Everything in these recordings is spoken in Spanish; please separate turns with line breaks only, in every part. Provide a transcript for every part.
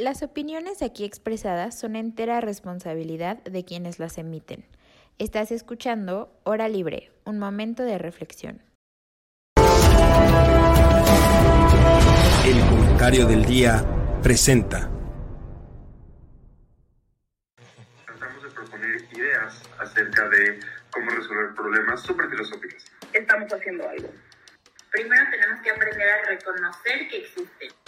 Las opiniones aquí expresadas son entera responsabilidad de quienes las emiten. Estás escuchando Hora Libre, un momento de reflexión.
El comentario del día presenta.
Tratamos de proponer ideas acerca de cómo resolver problemas súper filosóficos.
Estamos haciendo algo.
Primero tenemos que aprender a reconocer que existen.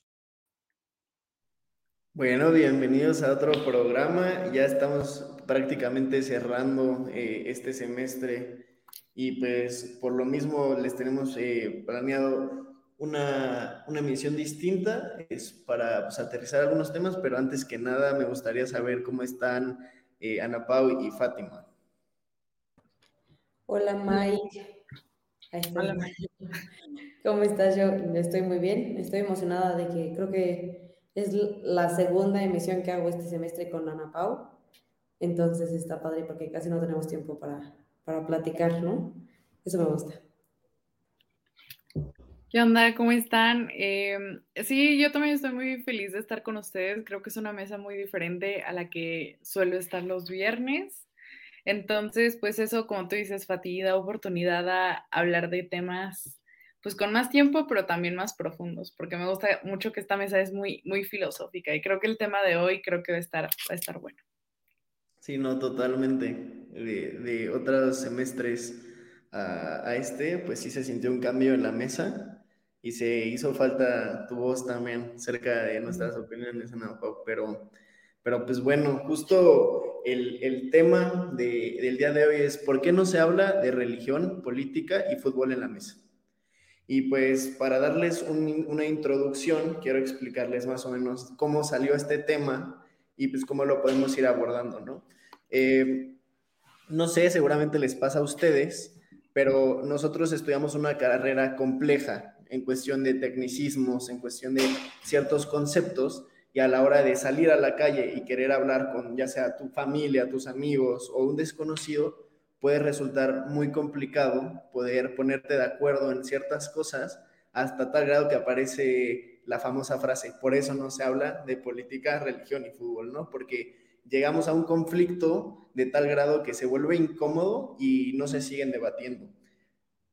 Bueno, bienvenidos a otro programa. Ya estamos prácticamente cerrando eh, este semestre y pues por lo mismo les tenemos eh, planeado una, una emisión distinta es para pues, aterrizar algunos temas, pero antes que nada me gustaría saber cómo están eh, Ana Pau y Fátima.
Hola Mike. Hola Mike. ¿Cómo estás? Yo estoy muy bien, estoy emocionada de que creo que es la segunda emisión que hago este semestre con Ana Pau. Entonces está padre porque casi no tenemos tiempo para, para platicar, ¿no? Eso me gusta.
¿Qué onda? ¿Cómo están? Em, sí, yo también estoy muy feliz de estar con ustedes. Creo que es una mesa muy diferente a la que suelo estar los viernes. Entonces, pues eso, como tú dices, Fati, da oportunidad a hablar de temas pues con más tiempo, pero también más profundos, porque me gusta mucho que esta mesa es muy, muy filosófica y creo que el tema de hoy creo que va a estar, va a estar bueno.
Sí, no, totalmente. De, de otros semestres a, a, este, pues sí se sintió un cambio en la mesa y se hizo falta tu voz también cerca de nuestras opiniones, en pero, pero pues bueno, justo el, el tema de, del día de hoy es ¿por qué no se habla de religión, política y fútbol en la mesa? Y pues para darles una introducción, quiero explicarles más o menos cómo salió este tema y pues cómo lo podemos ir abordando, ¿no? Eh, no sé, seguramente les pasa a ustedes, pero nosotros estudiamos una carrera compleja en cuestión de tecnicismos, en cuestión de ciertos conceptos, y a la hora de salir a la calle y querer hablar con ya sea tu familia, tus amigos o un desconocido, puede resultar muy complicado poder ponerte de acuerdo en ciertas cosas hasta tal grado que aparece la famosa frase, por eso no se habla de política, religión y fútbol, ¿no? Porque llegamos a un conflicto de tal grado que se vuelve incómodo y no se siguen debatiendo.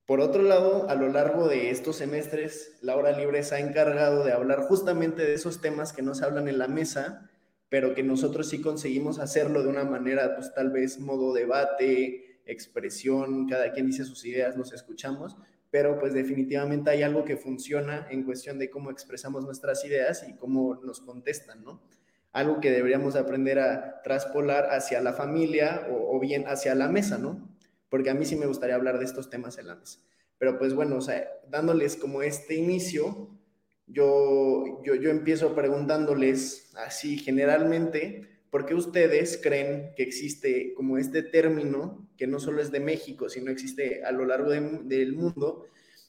Por otro lado, a lo largo de estos semestres, la hora libre se ha encargado de hablar justamente de esos temas que no se hablan en la mesa, pero que nosotros sí conseguimos hacerlo de una manera, pues tal vez modo debate, expresión, cada quien dice sus ideas, nos escuchamos, pero pues definitivamente hay algo que funciona en cuestión de cómo expresamos nuestras ideas y cómo nos contestan, ¿no? Algo que deberíamos aprender a traspolar hacia la familia o, bien hacia la mesa, ¿no? Porque a mí sí me gustaría hablar de estos temas en la mesa. Pero pues bueno, o sea, dándoles como este inicio, yo, yo, yo empiezo preguntándoles así generalmente, ¿por qué ustedes creen que existe como este término que no solo es de México, sino existe a lo largo del mundo?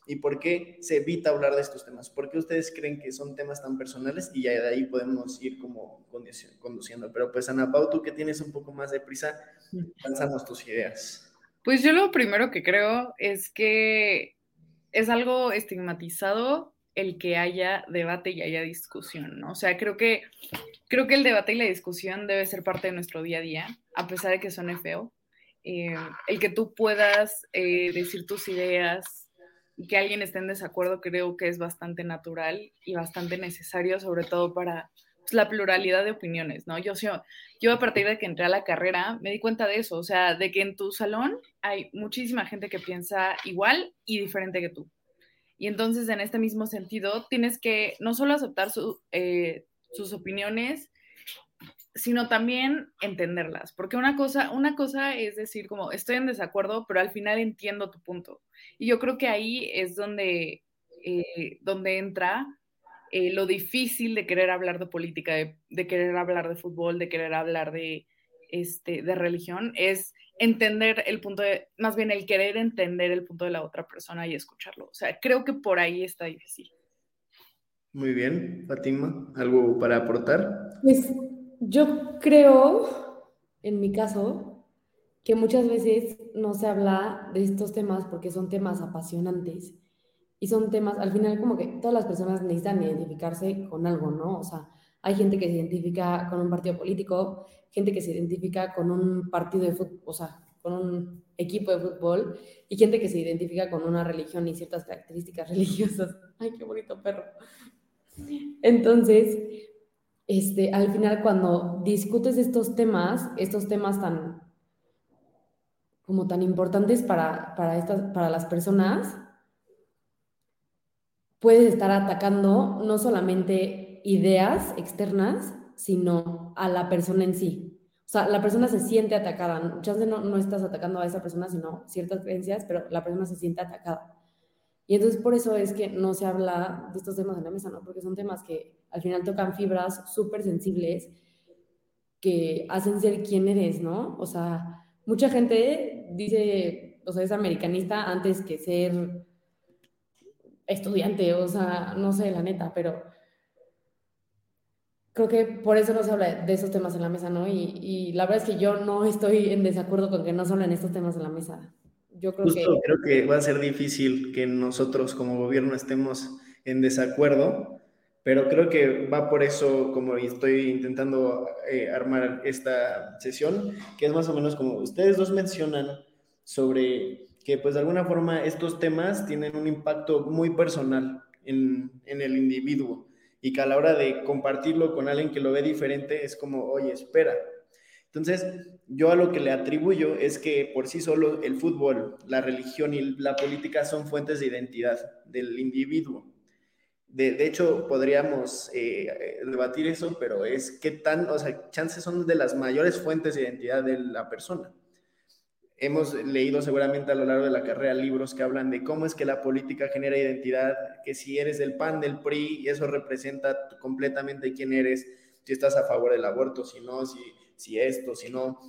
¿Y por qué se evita hablar de estos temas? ¿Por qué ustedes creen que son temas tan personales? Y ya de ahí podemos ir como conduciendo. Pero pues Ana Pau, tú que tienes un poco más de prisa, lanzamos tus ideas.
Pues yo lo primero que creo es que es algo estigmatizado el que haya debate y haya discusión, ¿no? O sea, creo que, creo que el debate y la discusión debe ser parte de nuestro día a día, a pesar de que suene feo. Eh, el que tú puedas eh, decir tus ideas y que alguien esté en desacuerdo creo que es bastante natural y bastante necesario, sobre todo para pues, la pluralidad de opiniones, ¿no? Yo, yo a partir de que entré a la carrera me di cuenta de eso, o sea, de que en tu salón hay muchísima gente que piensa igual y diferente que tú. Y entonces, en este mismo sentido, tienes que no solo aceptar eh, sus opiniones, sino también entenderlas. Porque una cosa, una cosa es decir, como estoy en desacuerdo, pero al final entiendo tu punto. Y yo creo que ahí es donde, eh, donde entra eh, lo difícil de querer hablar de política, de, querer hablar de fútbol, de querer hablar de, este, de religión es entender el punto de, más bien el querer entender el punto de la otra persona y escucharlo. O sea, creo que por ahí está difícil.
Muy bien, Fatima, ¿algo para aportar?
Pues yo creo, en mi caso, que muchas veces no se habla de estos temas porque son temas apasionantes y son temas, al final como que todas las personas necesitan identificarse con algo, ¿no? O sea, hay gente que se identifica con un partido político, gente que se identifica con un partido de fútbol, o sea, con un equipo de fútbol, y gente que se identifica con una religión y ciertas características religiosas. Ay, qué bonito perro. Entonces, este, al final cuando discutes estos temas, estos temas tan como tan importantes para, para, estas, para las personas, puedes estar atacando no solamente ideas externas, sino a la persona en sí. O sea, la persona se siente atacada. Muchas veces no, no estás atacando a esa persona, sino ciertas creencias, pero la persona se siente atacada. Y entonces por eso es que no se habla de estos temas en la mesa, ¿no? Porque son temas que al final tocan fibras súper sensibles que hacen ser quién eres, ¿no? O sea, mucha gente dice, o sea, es americanista antes que ser estudiante, o sea, no sé, la neta, pero creo que por eso no se habla de esos temas en la mesa, ¿no? Y, la verdad es que yo no estoy en desacuerdo con que no se hablen estos temas en la mesa. Yo creo
que... creo que va a ser difícil que nosotros como gobierno estemos en desacuerdo, pero creo que va por eso como estoy intentando eh, armar esta sesión, que es más o menos como ustedes dos mencionan sobre que pues de alguna forma estos temas tienen un impacto muy personal en, en el individuo y que a la hora de compartirlo con alguien que lo ve diferente es como, oye, espera. Entonces, yo a lo que le atribuyo es que por sí solo el fútbol, la religión y la política son fuentes de identidad del individuo. De, hecho, podríamos eh, debatir eso, pero es que tan, o sea, chances son de las mayores fuentes de identidad de la persona. Hemos leído seguramente a lo largo de la carrera libros que hablan de cómo es que la política genera identidad, que si eres del PAN, del PRI, eso representa completamente quién eres, si estás a favor del aborto, si no, si, si esto, si no.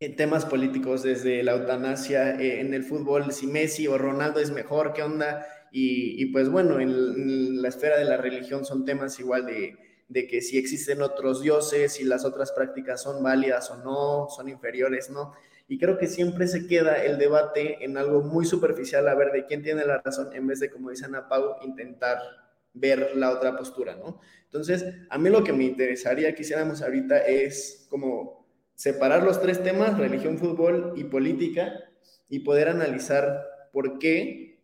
En temas políticos, desde la eutanasia, eh, en el fútbol, si Messi o Ronaldo es mejor, qué onda. Y, pues bueno, en, la esfera de la religión son temas igual de, de que si existen otros dioses, si las otras prácticas son válidas o no, son inferiores, ¿no? Y creo que siempre se queda el debate en algo muy superficial, a ver de quién tiene la razón, en vez de, como dice Ana Pau, intentar ver la otra postura, ¿no? Entonces, a mí lo que me interesaría que hiciéramos ahorita es como separar los tres temas, religión, fútbol y política, y poder analizar por qué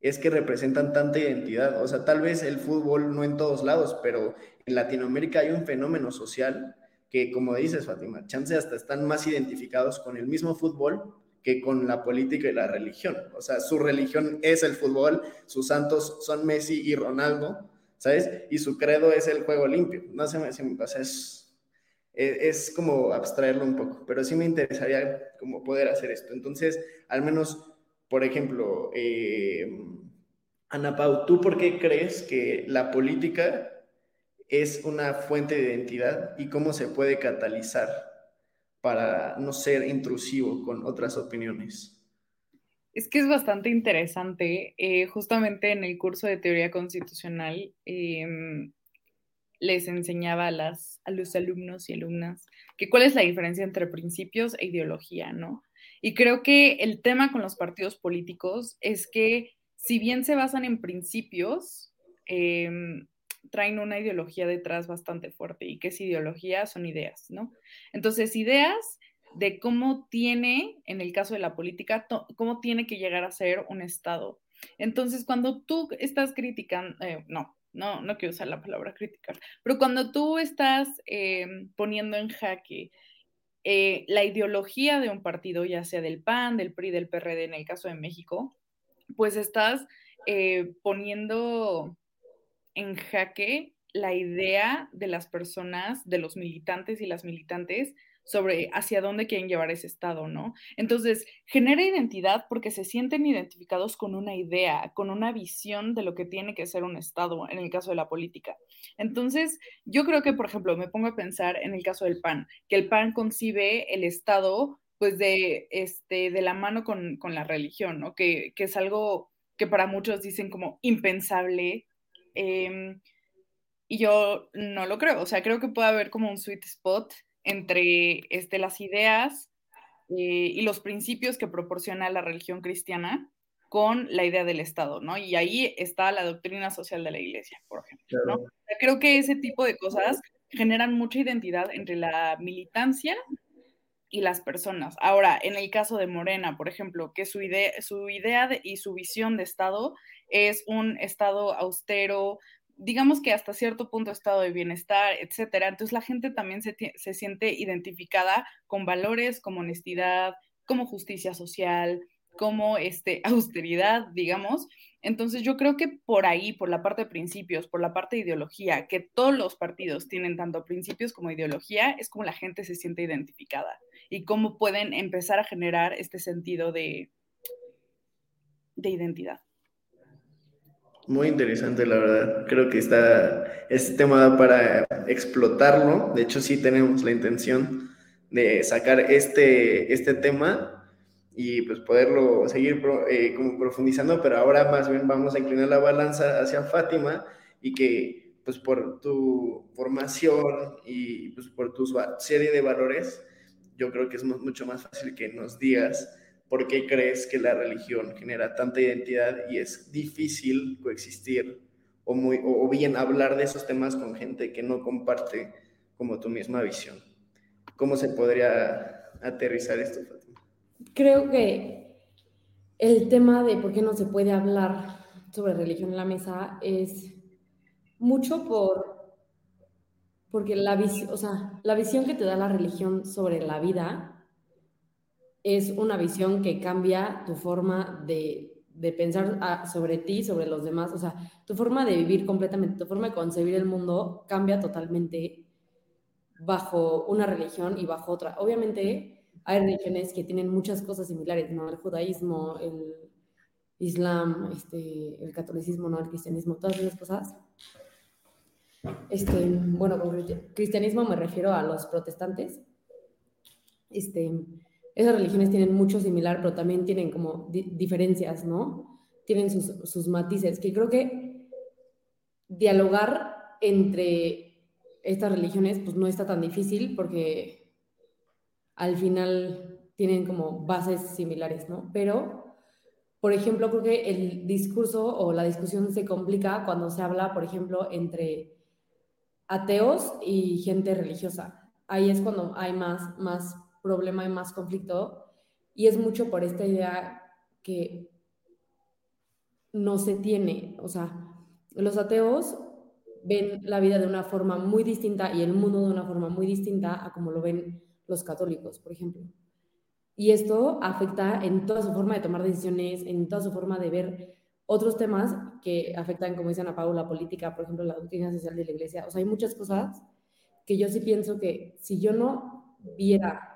es que representan tanta identidad. O sea, tal vez el fútbol no en todos lados, pero en Latinoamérica hay un fenómeno social que, como dices, Fátima, chance hasta están más identificados con el mismo fútbol que con la política y la religión. O sea, su religión es el fútbol, sus santos son Messi y Ronaldo, ¿sabes? Y su credo es el juego limpio. No sé, o sea, es, es, como abstraerlo un poco, pero sí me interesaría como poder hacer esto. Entonces, al menos, por ejemplo, eh, Ana Pau, ¿tú por qué crees que la política es una fuente de identidad y cómo se puede catalizar para no ser intrusivo con otras opiniones.
Es que es bastante interesante. Eh, justamente en el curso de teoría constitucional em, les enseñaba a, las, a los alumnos y alumnas que cuál es la diferencia entre principios e ideología, ¿no? Y creo que el tema con los partidos políticos es que si bien se basan en principios, em, traen una ideología detrás bastante fuerte. ¿Y qué es ideología? Son ideas, ¿no? Entonces, ideas de cómo tiene, en el caso de la política, cómo tiene que llegar a ser un Estado. Entonces, cuando tú estás criticando, eh, no, no, no quiero usar la palabra criticar, pero cuando tú estás em, poniendo en jaque eh, la ideología de un partido, ya sea del PAN, del PRI, del PRD, en el caso de México, pues estás eh, poniendo en jaque la idea de las personas, de los militantes y las militantes sobre hacia dónde quieren llevar ese Estado, ¿no? Entonces, genera identidad porque se sienten identificados con una idea, con una visión de lo que tiene que ser un Estado, en el caso de la política. Entonces, yo creo que, por ejemplo, me pongo a pensar en el caso del PAN, que el PAN concibe el Estado pues de, este, de la mano con, la religión, ¿no? Que, es algo que para muchos dicen como impensable. Em, y yo no lo creo, o sea, creo que puede haber como un sweet spot entre este, las ideas eh, y los principios que proporciona la religión cristiana con la idea del Estado, ¿no? Y ahí está la doctrina social de la Iglesia, por ejemplo, ¿no? Creo que ese tipo de cosas generan mucha identidad entre la militancia y las personas. Ahora, en el caso de Morena, por ejemplo, que su idea, su idea y su visión de Estado es un Estado austero, digamos que hasta cierto punto estado de bienestar, etcétera. Entonces la gente también se, se siente identificada con valores como honestidad, como justicia social, como este, austeridad, digamos. Entonces yo creo que por ahí, por la parte de principios, por la parte de ideología, que todos los partidos tienen tanto principios como ideología, es como la gente se siente identificada y cómo pueden empezar a generar este sentido de, de identidad.
Muy interesante, la verdad. Creo que está este tema para explotarlo. De hecho, sí tenemos la intención de sacar este, este tema y pues poderlo seguir eh, como profundizando, pero ahora más bien vamos a inclinar la balanza hacia Fátima y que pues por tu formación y pues por tu serie de valores, yo creo que es mucho más fácil que nos digas ¿por qué crees que la religión genera tanta identidad y es difícil coexistir o, muy, o bien hablar de esos temas con gente que no comparte como tu misma visión? ¿Cómo se podría aterrizar esto, Fátima?
Creo que el tema de por qué no se puede hablar sobre religión en la mesa es mucho por porque la, o sea, la visión que te da la religión sobre la vida es una visión que cambia tu forma de, pensar ah, sobre ti, sobre los demás, o sea, tu forma de vivir completamente, tu forma de concebir el mundo cambia totalmente bajo una religión y bajo otra. Obviamente hay religiones que tienen muchas cosas similares, ¿no? El judaísmo, el islam, este, el catolicismo, ¿no? El cristianismo, todas esas cosas. Este, bueno, con cristianismo me refiero a los protestantes. Este, esas religiones tienen mucho similar, pero también tienen como diferencias, ¿no? Tienen sus, matices, que creo que dialogar entre estas religiones pues no está tan difícil porque al final tienen como bases similares, ¿no? Pero, por ejemplo, creo que el discurso o la discusión se complica cuando se habla, por ejemplo, entre ateos y gente religiosa. Ahí es cuando hay más, más problema y más conflicto. Y es mucho por esta idea que no se tiene. O sea, los ateos ven la vida de una forma muy distinta y el mundo de una forma muy distinta a como lo ven los católicos, por ejemplo. Y esto afecta en toda su forma de tomar decisiones, en toda su forma de ver otros temas que afectan, como dicen a Paula, la política, por ejemplo, la doctrina social de la iglesia. O sea, hay muchas cosas que yo sí pienso que si yo no viera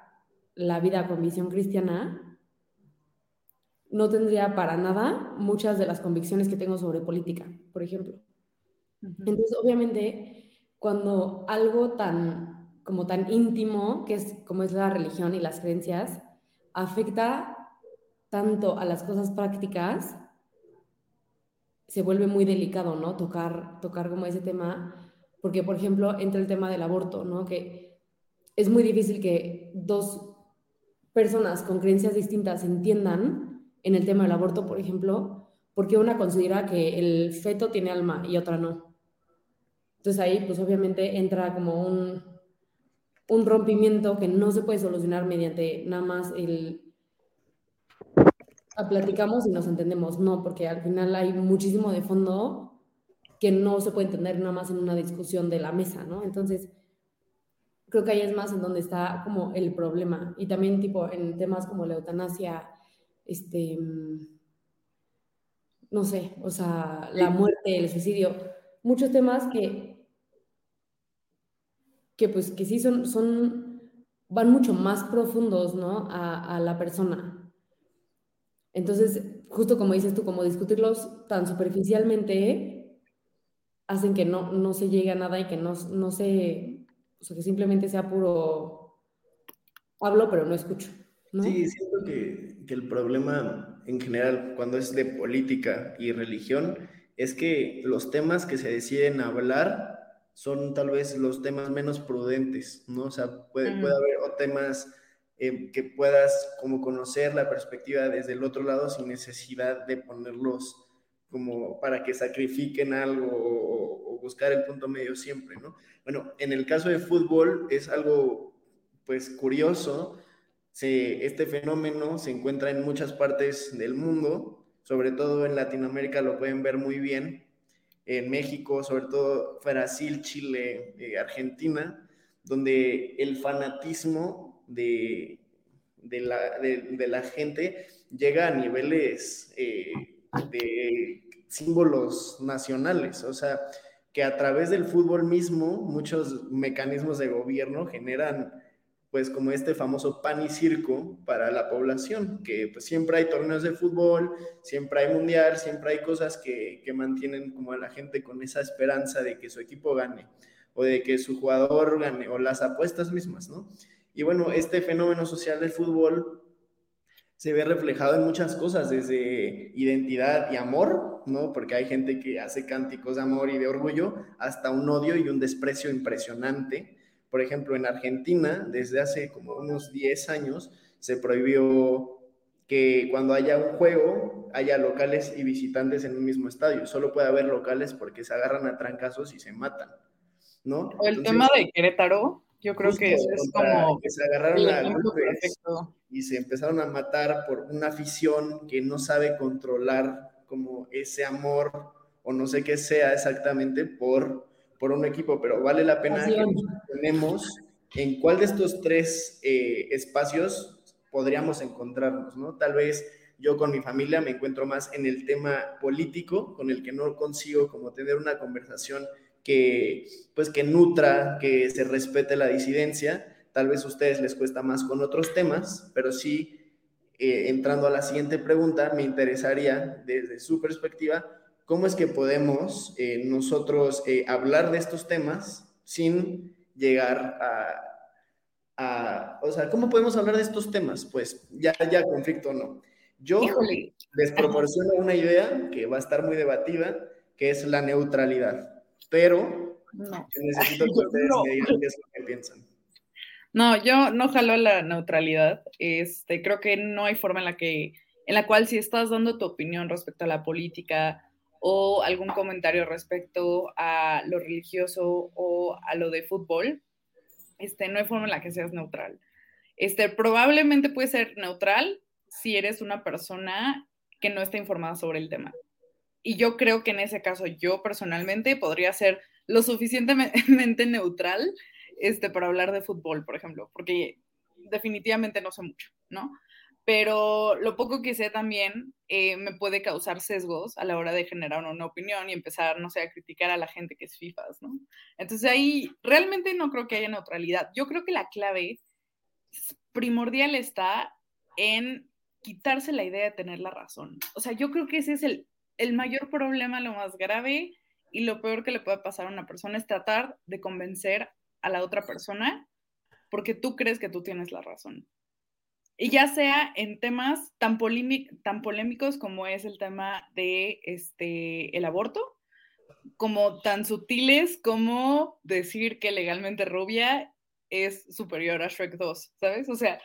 la vida con visión cristiana, no tendría para nada muchas de las convicciones que tengo sobre política, por ejemplo. Entonces, obviamente, cuando algo tan como tan íntimo, que es como es la religión y las creencias, afecta tanto a las cosas prácticas, se vuelve muy delicado, ¿no? Tocar, tocar como ese tema, porque, por ejemplo, entra el tema del aborto, ¿no? Que es muy difícil que dos personas con creencias distintas entiendan en el tema del aborto, por ejemplo, porque una considera que el feto tiene alma y otra no. Entonces ahí, pues obviamente entra como un, un rompimiento que no se puede solucionar mediante nada más el platicamos y nos entendemos, no, porque al final hay muchísimo de fondo que no se puede entender nada más en una discusión de la mesa, ¿no? Entonces, creo que ahí es más en donde está como el problema. Y también tipo en temas como la eutanasia, este, mm, no sé, o sea, la muerte, el suicidio, muchos temas que, que pues que sí son, son van mucho más profundos, ¿no? A, a la persona. Entonces, justo como dices tú, como discutirlos tan superficialmente hacen que no, no se llegue a nada y que no, no se, o sea, que simplemente sea puro hablo pero no escucho. ¿no?
Sí, siento que, que el problema en general cuando es de política y religión es que los temas que se deciden hablar son tal vez los temas menos prudentes, ¿no? O sea, puede, puede haber o temas eh, que puedas como conocer la perspectiva desde el otro lado sin necesidad de ponerlos como para que sacrifiquen algo o, o, buscar el punto medio siempre, ¿no? Bueno, en el caso de fútbol es algo pues curioso, se, este fenómeno se encuentra en muchas partes del mundo, sobre todo en Latinoamérica lo pueden ver muy bien, en México, sobre todo Brasil, Chile, eh, Argentina, donde el fanatismo de, de, la, de, la, gente llega a niveles eh, de símbolos nacionales, o sea, que a través del fútbol mismo muchos mecanismos de gobierno generan pues como este famoso pan y circo para la población, que pues siempre hay torneos de fútbol, siempre hay mundial, siempre hay cosas que, que mantienen como a la gente con esa esperanza de que su equipo gane o de que su jugador gane o las apuestas mismas, ¿no? Y bueno, este fenómeno social del fútbol se ve reflejado en muchas cosas, desde identidad y amor, ¿no? Porque hay gente que hace cánticos de amor y de orgullo, hasta un odio y un desprecio impresionante. Por ejemplo, en Argentina, desde hace como unos 10 años, se prohibió que cuando haya un juego haya locales y visitantes en un mismo estadio. Solo puede haber locales porque se agarran a trancazos y se matan, ¿no?
O el tema de Querétaro, yo creo que eso es como...
Que se agarraron a golpes y se empezaron a matar por una afición que no sabe controlar como ese amor o no sé qué sea exactamente por, por un equipo, pero vale la pena que nos tenemos en cuál de estos tres eh, espacios podríamos encontrarnos, ¿no? Tal vez yo con mi familia me encuentro más en el tema político, con el que no consigo como tener una conversación que, pues, que nutra, que se respete la disidencia. Tal vez a ustedes les cuesta más con otros temas, pero sí, eh, entrando a la siguiente pregunta, me interesaría desde su perspectiva, ¿cómo es que podemos eh, nosotros eh, hablar de estos temas sin llegar a, a, o sea, ¿cómo podemos hablar de estos temas? Pues ya, ya conflicto no. Yo les proporciono una idea que va a estar muy debatida, que es la neutralidad pero no. yo necesito que ustedes me digan qué es lo que piensan.
No, yo no jalo la neutralidad. Este, creo que no hay forma en la que, en la cual si estás dando tu opinión respecto a la política o algún comentario respecto a lo religioso o a lo de fútbol, este, no hay forma en la que seas neutral. Este, probablemente puede ser neutral si eres una persona que no está informada sobre el tema. Y yo creo que en ese caso yo personalmente podría ser lo suficientemente neutral este, para hablar de fútbol, por ejemplo, porque definitivamente no sé mucho, ¿no? Pero lo poco que sé también eh, me puede causar sesgos a la hora de generar una opinión y empezar, no sé, a criticar a la gente que es FIFA, ¿no? Entonces ahí realmente no creo que haya neutralidad. Yo creo que la clave primordial está en quitarse la idea de tener la razón. O sea, yo creo que ese es el el mayor problema, lo más grave y lo peor que le puede pasar a una persona es tratar de convencer a la otra persona porque tú crees que tú tienes la razón. Y ya sea en temas tan, tan polémicos como es el tema de este, el aborto, como tan sutiles como decir que legalmente rubia es superior a Shrek 2, ¿sabes? O sea,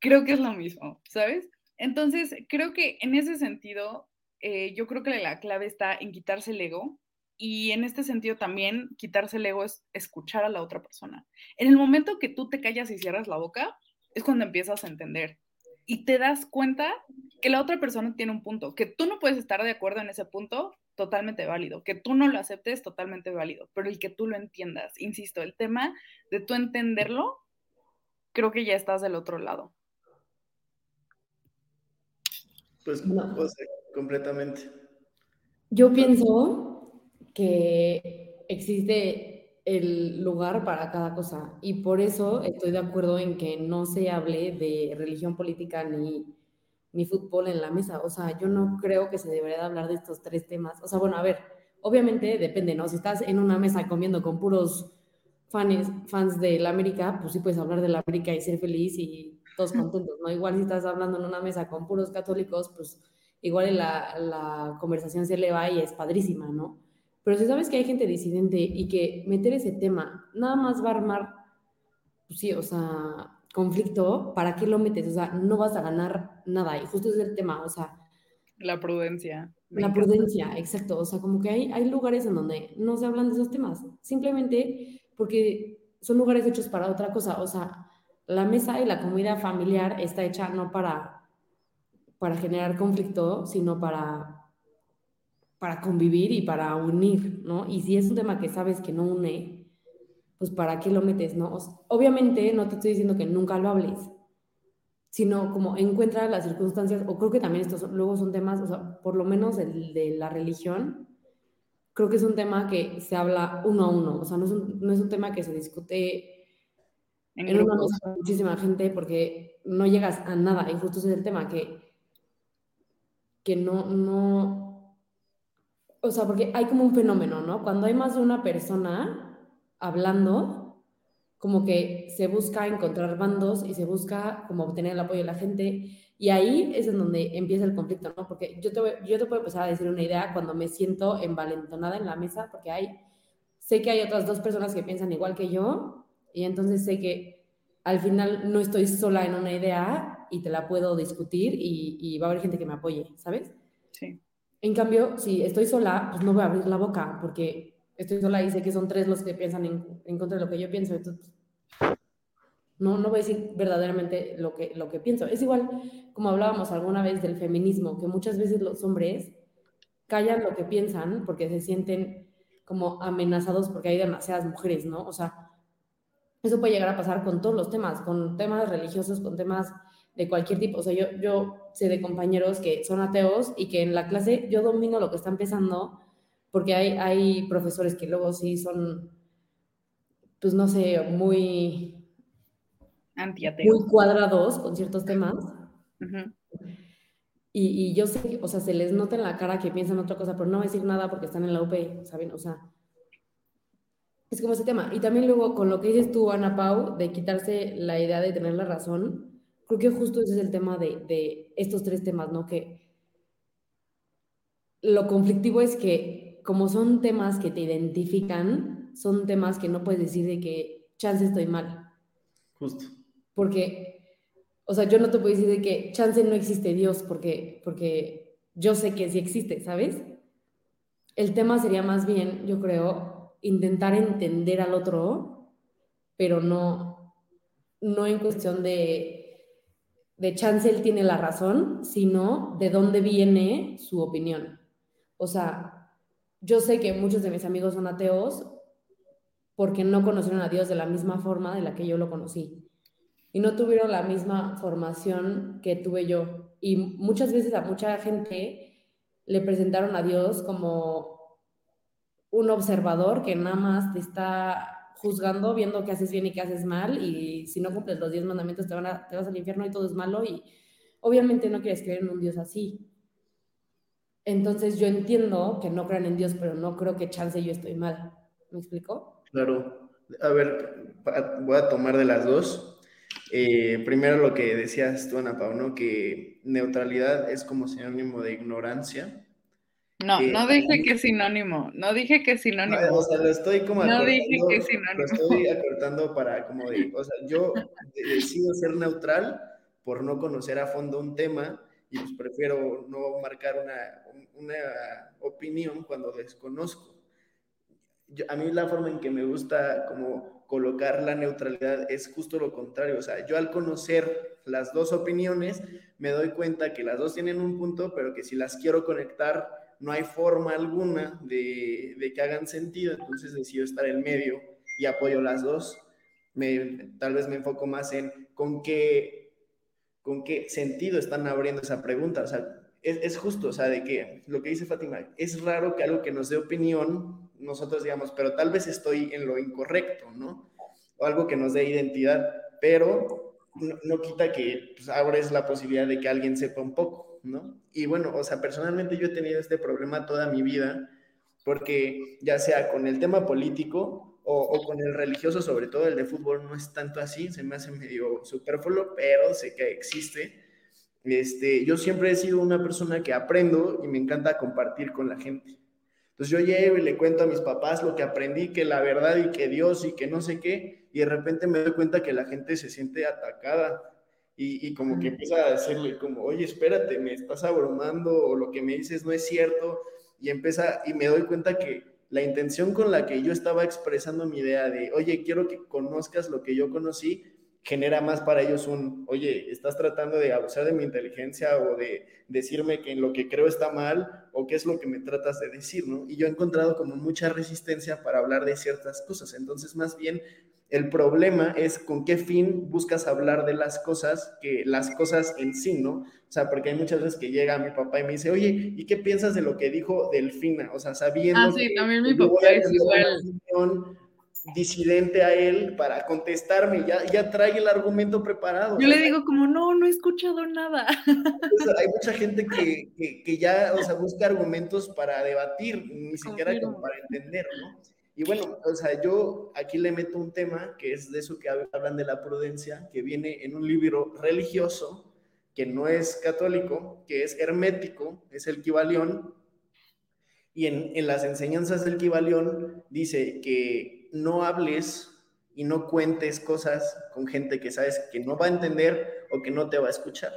creo que es lo mismo, ¿sabes? Entonces, creo que en ese sentido, eh, yo creo que la clave está en quitarse el ego y en este sentido también quitarse el ego es escuchar a la otra persona. En el momento que tú te callas y cierras la boca, es cuando empiezas a entender y te das cuenta que la otra persona tiene un punto, que tú no puedes estar de acuerdo en ese punto, totalmente válido, que tú no lo aceptes, totalmente válido, pero el que tú lo entiendas, insisto, el tema de tú entenderlo, creo que ya estás del otro lado.
Pues, completamente.
Yo pienso que existe el lugar para cada cosa. Y por eso estoy de acuerdo en que no se hable de religión política ni, ni fútbol en la mesa. O sea, yo no creo que se debería de hablar de estos tres temas. O sea, bueno, a ver, obviamente depende, ¿no? Si estás en una mesa comiendo con puros fans, fans del América, pues sí puedes hablar del América y ser feliz y todos contentos, ¿no? Igual si estás hablando en una mesa con puros católicos, pues igual la, la conversación se eleva y es padrísima, ¿no? Pero si sabes que hay gente disidente y que meter ese tema nada más va a armar, pues sí, o sea, conflicto, ¿para qué lo metes? O sea, no vas a ganar nada. Y justo es el tema, o sea.
La prudencia.
La prudencia, exacto. O sea, como que hay, hay lugares en donde no se hablan de esos temas. Simplemente porque son lugares hechos para otra cosa. O sea, la mesa y la comida familiar está hecha no para, para generar conflicto, sino para para convivir y para unir, ¿no? Y si es un tema que sabes que no une, pues ¿para qué lo metes, no? obviamente no te estoy diciendo que nunca lo hables, sino como encuentra las circunstancias, o creo que también estos luego son temas, o sea, por lo menos el de la religión, creo que es un tema que se habla uno a uno, o sea, no es un, no es un tema que se discute en, una mesa con muchísima gente porque no llegas a nada, y justo ese es el tema, que, que no, no, o sea, porque hay como un fenómeno, ¿no? Cuando hay más de una persona hablando, como que se busca encontrar bandos y se busca como obtener el apoyo de la gente. Y ahí es en donde empieza el conflicto, ¿no? Porque yo te, yo te puedo empezar a decir una idea cuando me siento envalentonada en la mesa, porque hay, sé que hay otras dos personas que piensan igual que yo, y entonces sé que al final no estoy sola en una idea y te la puedo discutir y, y va a haber gente que me apoye, ¿sabes?
Sí.
En cambio, si estoy sola, pues no voy a abrir la boca porque estoy sola y sé que son tres los que piensan en, contra de lo que yo pienso. Entonces, no, no voy a decir verdaderamente lo que, lo que pienso. Es igual como hablábamos alguna vez del feminismo, que muchas veces los hombres callan lo que piensan porque se sienten como amenazados porque hay demasiadas mujeres, ¿no? O sea, eso puede llegar a pasar con todos los temas, con temas religiosos, con temas de cualquier tipo. O sea, yo, yo sé de compañeros que son ateos y que en la clase yo domino lo que está empezando porque hay, hay profesores que luego sí son, pues no sé, muy... Muy cuadrados con ciertos temas. y, y, yo sé, o sea, se les nota en la cara que piensan otra cosa, pero no voy a decir nada porque están en la UP, ¿saben? O sea, es como ese tema. Y también luego con lo que dices tú, Ana Pau, de quitarse la idea de tener la razón, creo que justo ese es el tema de, estos tres temas, ¿no? Que lo conflictivo es que como son temas que te identifican, son temas que no puedes decir de que chance estoy mal.
Justo.
Porque, o sea, yo no te puedo decir de que chance no existe Dios, porque, porque yo sé que sí existe, ¿sabes? El tema sería más bien, yo creo, intentar entender al otro, pero no, no en cuestión de de chance él tiene la razón, sino de dónde viene su opinión. O sea, yo sé que muchos de mis amigos son ateos porque no conocieron a Dios de la misma forma de la que yo lo conocí. Y no tuvieron la misma formación que tuve yo. Y muchas veces a mucha gente le presentaron a Dios como un observador que nada más te está juzgando, viendo qué haces bien y qué haces mal, y si no cumples los diez mandamientos te, vas al infierno y todo es malo, y obviamente no quieres creer en un Dios así. Entonces yo entiendo que no crean en Dios, pero no creo que chance yo estoy mal. ¿Me explico?
Claro. A ver, voy a tomar de las dos. Eh, primero lo que decías tú, Ana Pau, Que neutralidad es como sinónimo de ignorancia.
No, no dije que es sinónimo, no dije que es sinónimo.
o sea, lo estoy como
No dije que es sinónimo.
Lo estoy acortando para como de, o sea, yo decido ser neutral por no conocer a fondo un tema y pues prefiero no marcar una, una opinión cuando desconozco. a mí la forma en que me gusta como colocar la neutralidad es justo lo contrario, o sea, yo al conocer las dos opiniones me doy cuenta que las dos tienen un punto, pero que si las quiero conectar no hay forma alguna de, que hagan sentido, entonces decido estar en medio y apoyo las dos. Tal vez me enfoco más en con qué, con qué sentido están abriendo esa pregunta. O sea, es, es, justo, o sea, de que lo que dice Fátima, es raro que algo que nos dé opinión, nosotros digamos, pero tal vez estoy en lo incorrecto, ¿no? O algo que nos dé identidad, pero no, quita que pues, abres la posibilidad de que alguien sepa un poco, ¿no? Y bueno, o sea, personalmente yo he tenido este problema toda mi vida, porque ya sea con el tema político o, con el religioso, sobre todo el de fútbol, no es tanto así, se me hace medio superfluo, pero sé que existe. Este, yo siempre he sido una persona que aprendo y me encanta compartir con la gente. Entonces yo llevo y le cuento a mis papás lo que aprendí, que la verdad y que Dios y que no sé qué, y de repente me doy cuenta que la gente se siente atacada y, y como que empieza a decirle como, oye, espérate, me estás abrumando o lo que me dices no es cierto, y empieza, y me doy cuenta que la intención con la que yo estaba expresando mi idea de, oye, quiero que conozcas lo que yo conocí, genera más para ellos un, oye, estás tratando de abusar de mi inteligencia o de decirme que en lo que creo está mal o qué es lo que me tratas de decir, ¿no? Y yo he encontrado como mucha resistencia para hablar de ciertas cosas. Entonces, más bien, el problema es con qué fin buscas hablar de las cosas que las cosas en sí, ¿no? O sea, porque hay muchas veces que llega mi papá y me dice, oye, ¿y qué piensas de lo que dijo Delfina? O sea, sabiendo
ah, sí, también mi papá es igual
disidente a él para contestarme, ya, ya trae el argumento preparado.
Yo le digo como, no, no he escuchado nada.
hay mucha gente que, que, que, ya, o sea, busca argumentos para debatir, ni siquiera como para entender, ¿no? Y bueno, o sea, yo aquí le meto un tema que es de eso que hablan de la prudencia, que viene en un libro religioso, que no es católico, que es hermético, es el Kibalión, y en, en las enseñanzas del Kibalión dice que no hables y no cuentes cosas con gente que sabes que no va a entender o que no te va a escuchar.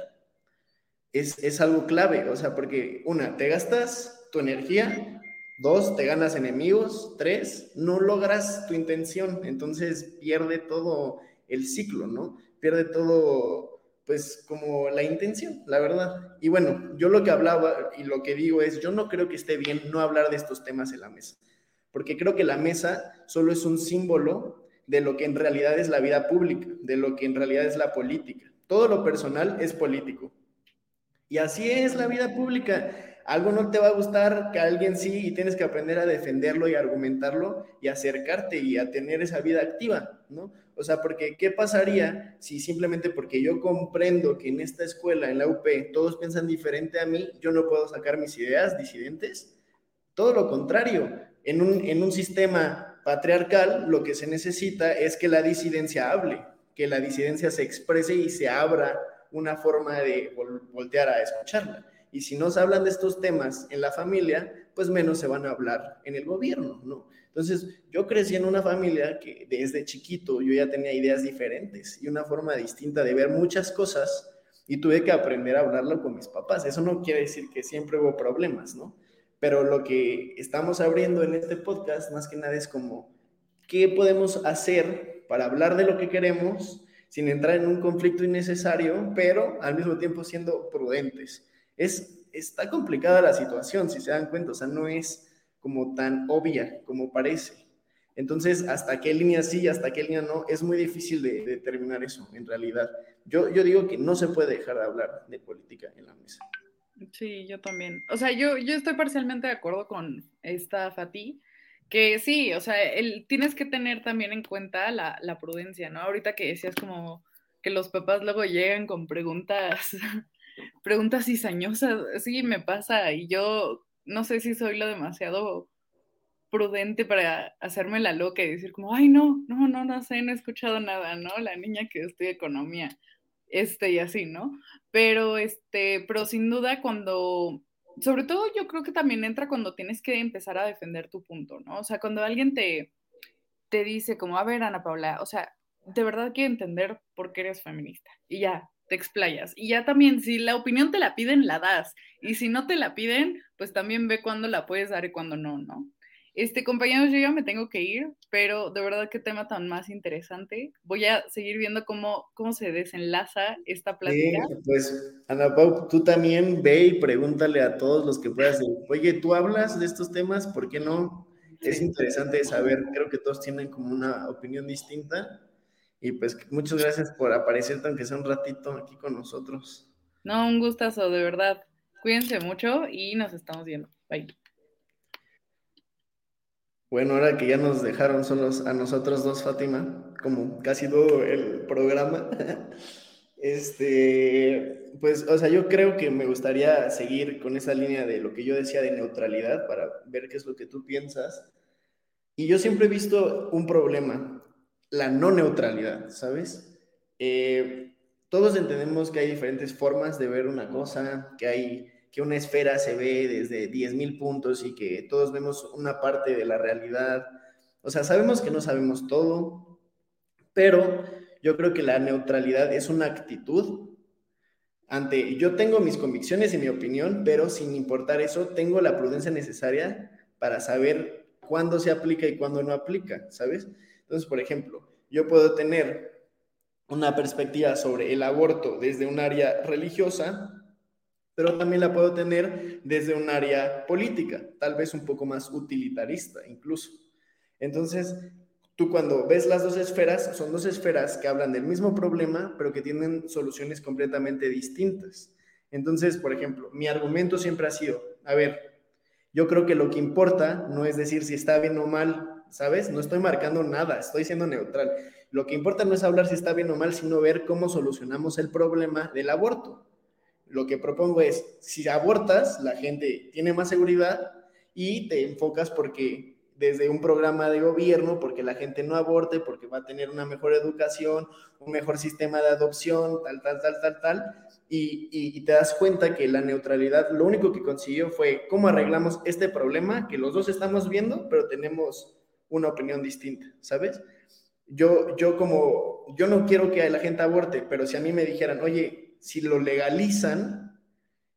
Es, es algo clave, o sea, porque una, te gastas tu energía, dos, te ganas enemigos, tres, no logras tu intención, entonces pierde todo el ciclo, ¿no? Pierde todo, pues, como la intención, la verdad. Y bueno, yo lo que hablaba y lo que digo es, yo no creo que esté bien no hablar de estos temas en la mesa porque creo que la mesa solo es un símbolo de lo que en realidad es la vida pública, de lo que en realidad es la política. Todo lo personal es político. Y así es la vida pública. Algo no te va a gustar, que alguien sí, y tienes que aprender a defenderlo y argumentarlo y acercarte y a tener esa vida activa, ¿no? O sea, porque ¿qué pasaría si simplemente porque yo comprendo que en esta escuela, en la UP, todos piensan diferente a mí, yo no puedo sacar mis ideas disidentes? Todo lo contrario, en un, en un sistema patriarcal lo que se necesita es que la disidencia hable, que la disidencia se exprese y se abra una forma de voltear a escucharla. Y si no se hablan de estos temas en la familia, pues menos se van a hablar en el gobierno, ¿no? Entonces, yo crecí en una familia que desde chiquito yo ya tenía ideas diferentes y una forma distinta de ver muchas cosas y tuve que aprender a hablarlo con mis papás. Eso no quiere decir que siempre hubo problemas, ¿no? pero lo que estamos abriendo en este podcast más que nada es como, ¿qué podemos hacer para hablar de lo que queremos sin entrar en un conflicto innecesario, pero al mismo tiempo siendo prudentes? Es, está complicada la situación, si se dan cuenta, o sea, no es como tan obvia como parece. Entonces, hasta qué línea sí, hasta qué línea no, es muy difícil de, determinar eso en realidad. Yo, yo digo que no se puede dejar de hablar de política en la mesa.
Sí, yo también. O sea, yo, yo estoy parcialmente de acuerdo con esta Fatih, que sí, o sea, el, tienes que tener también en cuenta la, la prudencia, ¿no? Ahorita que decías como que los papás luego llegan con preguntas, preguntas cizañosas, sí, me pasa, y yo no sé si soy lo demasiado prudente para hacerme la loca y decir como, ay, no, no, no, no sé, no he escuchado nada, ¿no? La niña que estudia economía este y así, ¿no? Pero este, pero sin duda cuando, sobre todo yo creo que también entra cuando tienes que empezar a defender tu punto, ¿no? O sea, cuando alguien te, te dice como, a ver, Ana Paula, o sea, de verdad quiero entender por qué eres feminista y ya, te explayas. Y ya también, si la opinión te la piden, la das. Y si no te la piden, pues también ve cuándo la puedes dar y cuándo no, ¿no? Este, compañeros, yo ya me tengo que ir, pero de verdad qué tema tan más interesante. Voy a seguir viendo cómo, cómo se desenlaza esta plática.
pues, Ana Pau, tú también ve y pregúntale a todos los que puedas. Oye, ¿tú hablas de estos temas? ¿Por qué no? Es interesante saber, creo que todos tienen como una opinión distinta. Y pues muchas gracias por aparecer, aunque sea un ratito aquí con nosotros.
No, un gustazo, de verdad. Cuídense mucho y nos estamos viendo. Bye.
Bueno, ahora que ya nos dejaron solos a nosotros dos, Fátima, como casi todo el programa, este, pues, o sea, yo creo que me gustaría seguir con esa línea de lo que yo decía de neutralidad para ver qué es lo que tú piensas. Y yo siempre he visto un problema, la no neutralidad, ¿sabes? Eh, todos entendemos que hay diferentes formas de ver una cosa, que hay que una esfera se ve desde 10.000 puntos y que todos vemos una parte de la realidad. O sea, sabemos que no sabemos todo, pero yo creo que la neutralidad es una actitud ante, yo tengo mis convicciones y mi opinión, pero sin importar eso, tengo la prudencia necesaria para saber cuándo se aplica y cuándo no aplica, ¿sabes? Entonces, por ejemplo, yo puedo tener una perspectiva sobre el aborto desde un área religiosa, pero también la puedo tener desde un área política, tal vez un poco más utilitarista incluso. Entonces, tú cuando ves las dos esferas, son dos esferas que hablan del mismo problema, pero que tienen soluciones completamente distintas. Entonces, por ejemplo, mi argumento siempre ha sido, a ver, yo creo que lo que importa no es decir si está bien o mal, ¿sabes? No estoy marcando nada, estoy siendo neutral. Lo que importa no es hablar si está bien o mal, sino ver cómo solucionamos el problema del aborto lo que propongo es, si abortas, la gente tiene más seguridad y te enfocas porque desde un programa de gobierno, porque la gente no aborte, porque va a tener una mejor educación, un mejor sistema de adopción, tal, tal, tal, tal, tal, y, y, te das cuenta que la neutralidad lo único que consiguió fue cómo arreglamos este problema que los dos estamos viendo, pero tenemos una opinión distinta, ¿sabes? Yo, yo como, yo no quiero que la gente aborte, pero si a mí me dijeran, oye, si lo legalizan,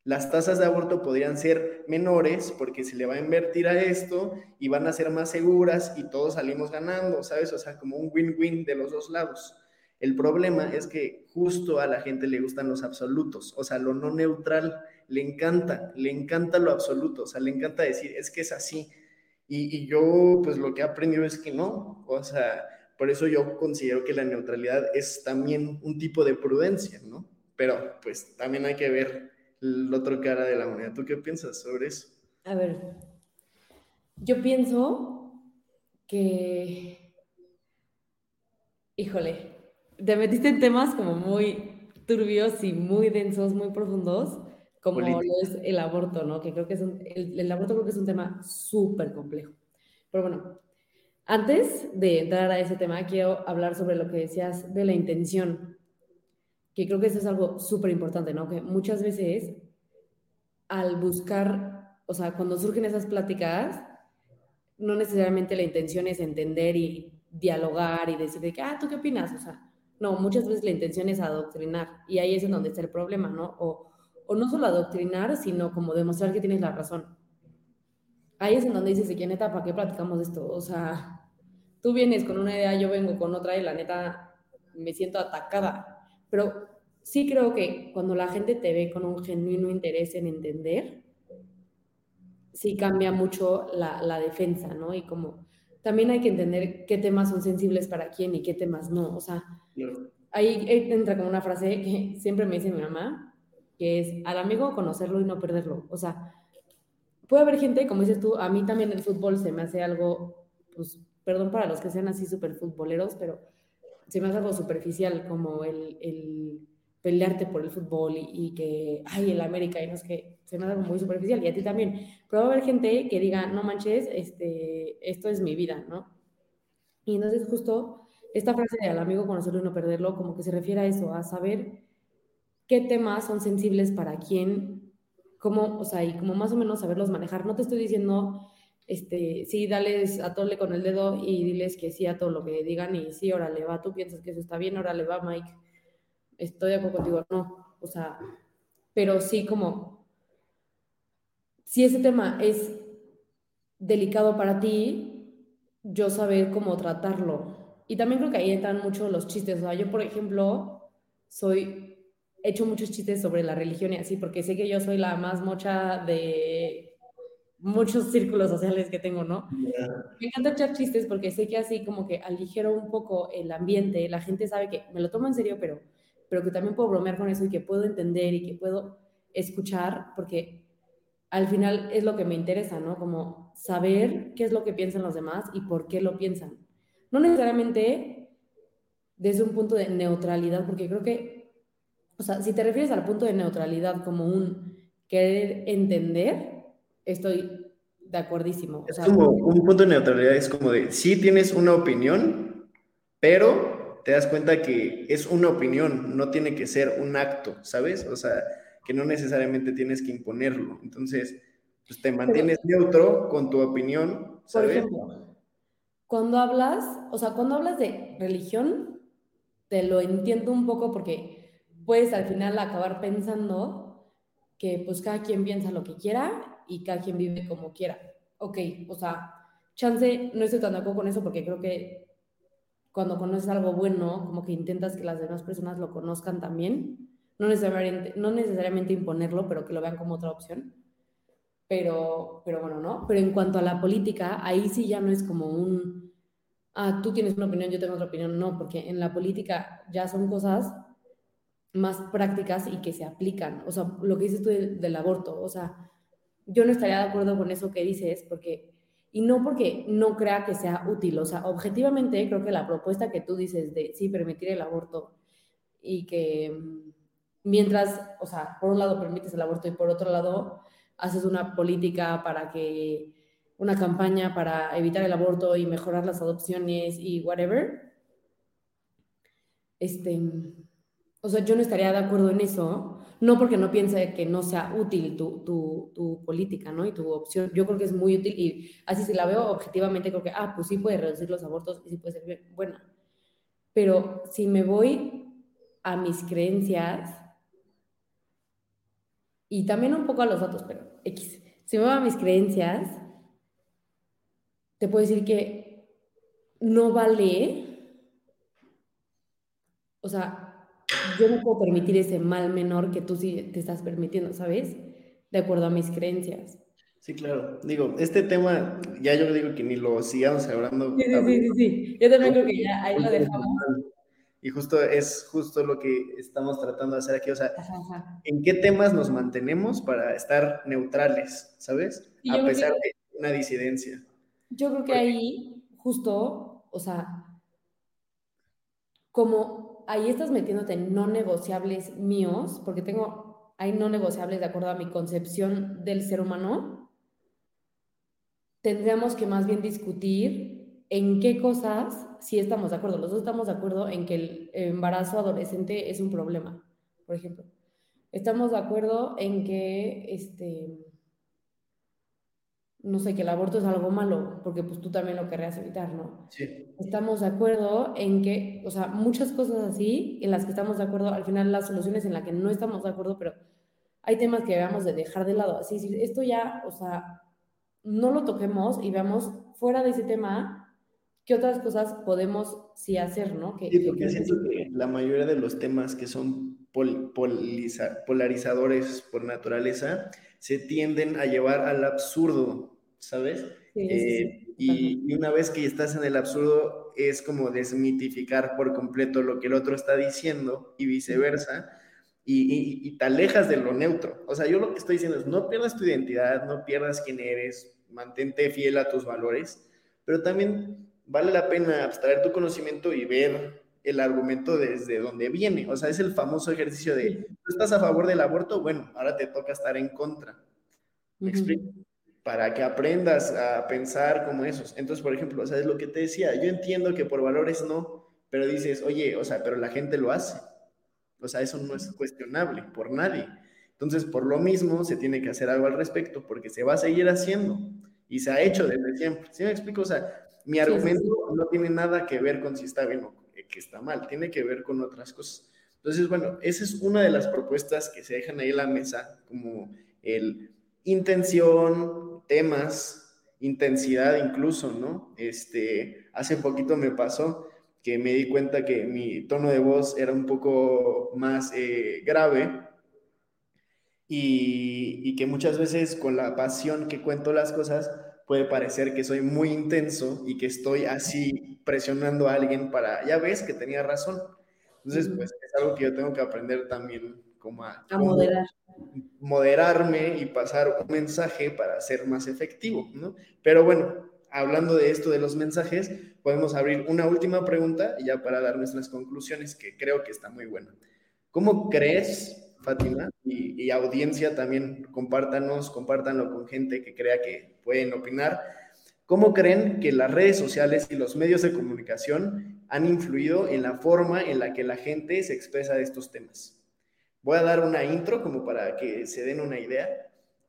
las tasas de aborto podrían ser menores porque se le va a invertir a esto y van a ser más seguras y todos salimos ganando, ¿sabes? O sea, como un win-win de los dos lados. El problema es que justo a la gente le gustan los absolutos, o sea, lo no neutral le encanta, le encanta lo absoluto, o sea, le encanta decir, es que es así. Y, yo, pues lo que he aprendido es que no, o sea, por eso yo considero que la neutralidad es también un tipo de prudencia, ¿no? Pero pues también hay que ver la otra cara de la moneda. ¿Tú qué piensas sobre eso?
A ver, yo pienso que, híjole, te metiste en temas como muy turbios y muy densos, muy profundos, como lo es el aborto, ¿no? Que creo que es un, el, el aborto creo que es un tema súper complejo. Pero bueno, antes de entrar a ese tema, quiero hablar sobre lo que decías de la intención que creo que eso es algo súper importante, ¿no? Que muchas veces al buscar, o sea, cuando surgen esas pláticas, no necesariamente la intención es entender y dialogar y decir de que, ah, ¿tú qué opinas? O sea, no, muchas veces la intención es adoctrinar y ahí es en donde está el problema, ¿no? O, o no solo adoctrinar, sino como demostrar que tienes la razón. Ahí es en donde dices, ¿de qué neta, para qué platicamos esto? O sea, tú vienes con una idea, yo vengo con otra y la neta me siento atacada pero sí creo que cuando la gente te ve con un genuino interés en entender, sí cambia mucho la, la defensa, ¿no? Y como también hay que entender qué temas son sensibles para quién y qué temas no. O sea, ahí entra como una frase que siempre me dice mi mamá, que es al amigo conocerlo y no perderlo. O sea, puede haber gente, como dices tú, a mí también el fútbol se me hace algo, pues, perdón para los que sean así súper futboleros, pero se me hace algo superficial como el, el pelearte por el fútbol y, que, ay, el América, y no es que se me hace algo muy superficial, y a ti también. Pero va a haber gente que diga, no manches, este, esto es mi vida, ¿no? Y entonces justo esta frase de al amigo conocerlo y no perderlo, como que se refiere a eso, a saber qué temas son sensibles para quién, cómo, o sea, y como más o menos saberlos manejar. No te estoy diciendo este, sí, dales a tole con el dedo y diles que sí a todo lo que digan y sí, órale, va, tú piensas que eso está bien, órale, va, Mike, estoy de acuerdo contigo, no, o sea, pero sí como, si ese tema es delicado para ti, yo saber cómo tratarlo. Y también creo que ahí entran mucho los chistes, o sea, yo, por ejemplo, soy, he hecho muchos chistes sobre la religión y así, porque sé que yo soy la más mocha de muchos círculos sociales que tengo, ¿no? Me encanta echar chistes porque sé que así como que aligero un poco el ambiente, la gente sabe que me lo tomo en serio, pero, pero que también puedo bromear con eso y que puedo entender y que puedo escuchar, porque al final es lo que me interesa, ¿no? Como saber qué es lo que piensan los demás y por qué lo piensan. No necesariamente desde un punto de neutralidad, porque creo que, o sea, si te refieres al punto de neutralidad como un querer entender, estoy de acuerdísimo.
es como un punto de neutralidad, es como de, sí tienes una opinión, pero te das cuenta que es una opinión, no tiene que ser un acto, ¿sabes? O sea, que no necesariamente tienes que imponerlo. Entonces, pues te mantienes neutro con tu opinión, ¿sabes? Por ejemplo,
cuando hablas, o sea, cuando hablas de religión, te lo entiendo un poco porque puedes al final acabar pensando que pues cada quien piensa lo que quiera y cada quien vive como quiera. Ok, o sea, chance, no estoy tan de acuerdo con eso porque creo que cuando conoces algo bueno, como que intentas que las demás personas lo conozcan también no necesariamente, no necesariamente imponerlo, pero que lo vean como otra opción. Pero, pero bueno, ¿no? Pero en cuanto a la política, ahí sí ya no es como un, ah, tú tienes una opinión, yo tengo otra opinión, no, porque en la política ya son cosas más prácticas y que se aplican. O sea, lo que dices tú del, aborto, o sea, yo no estaría de acuerdo con eso que dices, porque, y no porque no crea que sea útil, o sea, objetivamente creo que la propuesta que tú dices de sí permitir el aborto y que mientras, o sea, por un lado permites el aborto y por otro lado haces una política para que, una campaña para evitar el aborto y mejorar las adopciones y whatever. Este, o sea, yo no estaría de acuerdo en eso, no porque no piense que no sea útil tu, tu, tu, política, ¿no? Y tu opción. Yo creo que es muy útil y así si la veo objetivamente, creo que, ah, pues sí puede reducir los abortos y sí puede ser buena. Pero si me voy a mis creencias, y también un poco a los datos, pero X. Si me voy a mis creencias, te puedo decir que no vale, o sea, yo no puedo permitir ese mal menor que tú sí te estás permitiendo, ¿sabes? De acuerdo a mis creencias.
Sí, claro. Digo, este tema, ya yo digo que ni lo sigamos hablando.
Sí, sí, sí, sí, sí. Yo también creo que ya ahí lo dejamos.
Y justo es justo lo que estamos tratando de hacer aquí, o sea, ¿en qué temas nos mantenemos para estar neutrales, ¿sabes? A pesar de una disidencia.
Yo creo que ahí, justo, o sea, como ahí estás metiéndote en no negociables míos, porque tengo, hay no negociables de acuerdo a mi concepción del ser humano, tendríamos que más bien discutir en qué cosas sí estamos de acuerdo, los dos estamos de acuerdo en que el embarazo adolescente es un problema, por ejemplo. Estamos de acuerdo en que, este, no sé, que el aborto es algo malo, porque pues tú también lo querrías evitar, ¿no?
Sí.
Estamos de acuerdo en que, o sea, muchas cosas así, en las que estamos de acuerdo, al final las soluciones en las que no estamos de acuerdo, pero hay temas que debemos de dejar de lado, así, esto ya, o sea, no lo toquemos y veamos fuera de ese tema ¿qué otras cosas podemos sí hacer, no?
sí, porque siento que la mayoría de los temas que son polarizadores por naturaleza se tienden a llevar al absurdo, ¿sabes? Eh, y, una vez que estás en el absurdo, es como desmitificar por completo lo que el otro está diciendo y viceversa. Y, y, te alejas de lo neutro. O sea, yo lo que estoy diciendo es, no pierdas tu identidad, no pierdas quién eres, mantente fiel a tus valores, pero también vale la pena abstraer tu conocimiento y ver el argumento desde donde viene. O sea, es el famoso ejercicio de, ¿tú estás a favor del aborto? Bueno, ahora te toca estar en contra. ¿Me explico? Para que aprendas a pensar como esos. Entonces, por ejemplo, o sea, es lo que te decía, yo entiendo que por valores no, pero dices, oye, o sea, pero la gente lo hace. O sea, eso no es cuestionable por nadie. Entonces, por lo mismo, se tiene que hacer algo al respecto, porque se va a seguir haciendo y se ha hecho desde siempre. ¿Sí me explico? O sea, mi argumento no tiene nada que ver con si está bien o que está mal, tiene que ver con otras cosas. Entonces, bueno, esa es una de las propuestas que se dejan ahí en la mesa, como el intención, temas, intensidad incluso, ¿no? Este, hace poquito me pasó que me di cuenta que mi tono de voz era un poco más eh, grave y, y que muchas veces con la pasión que cuento las cosas, puede parecer que soy muy intenso y que estoy así presionando a alguien para, ya ves que tenía razón. Entonces, pues es algo que yo tengo que aprender también como a...
A moderar.
Moderarme y pasar un mensaje para ser más efectivo, ¿no? Pero bueno, hablando de esto de los mensajes, podemos abrir una última pregunta ya para dar nuestras conclusiones, que creo que está muy buena. ¿Cómo crees, Fátima, y, y audiencia también, compártanos, compártanlo con gente que crea que pueden opinar, ¿cómo creen que las redes sociales y los medios de comunicación han influido en la forma en la que la gente se expresa de estos temas? Voy a dar una intro como para que se den una idea.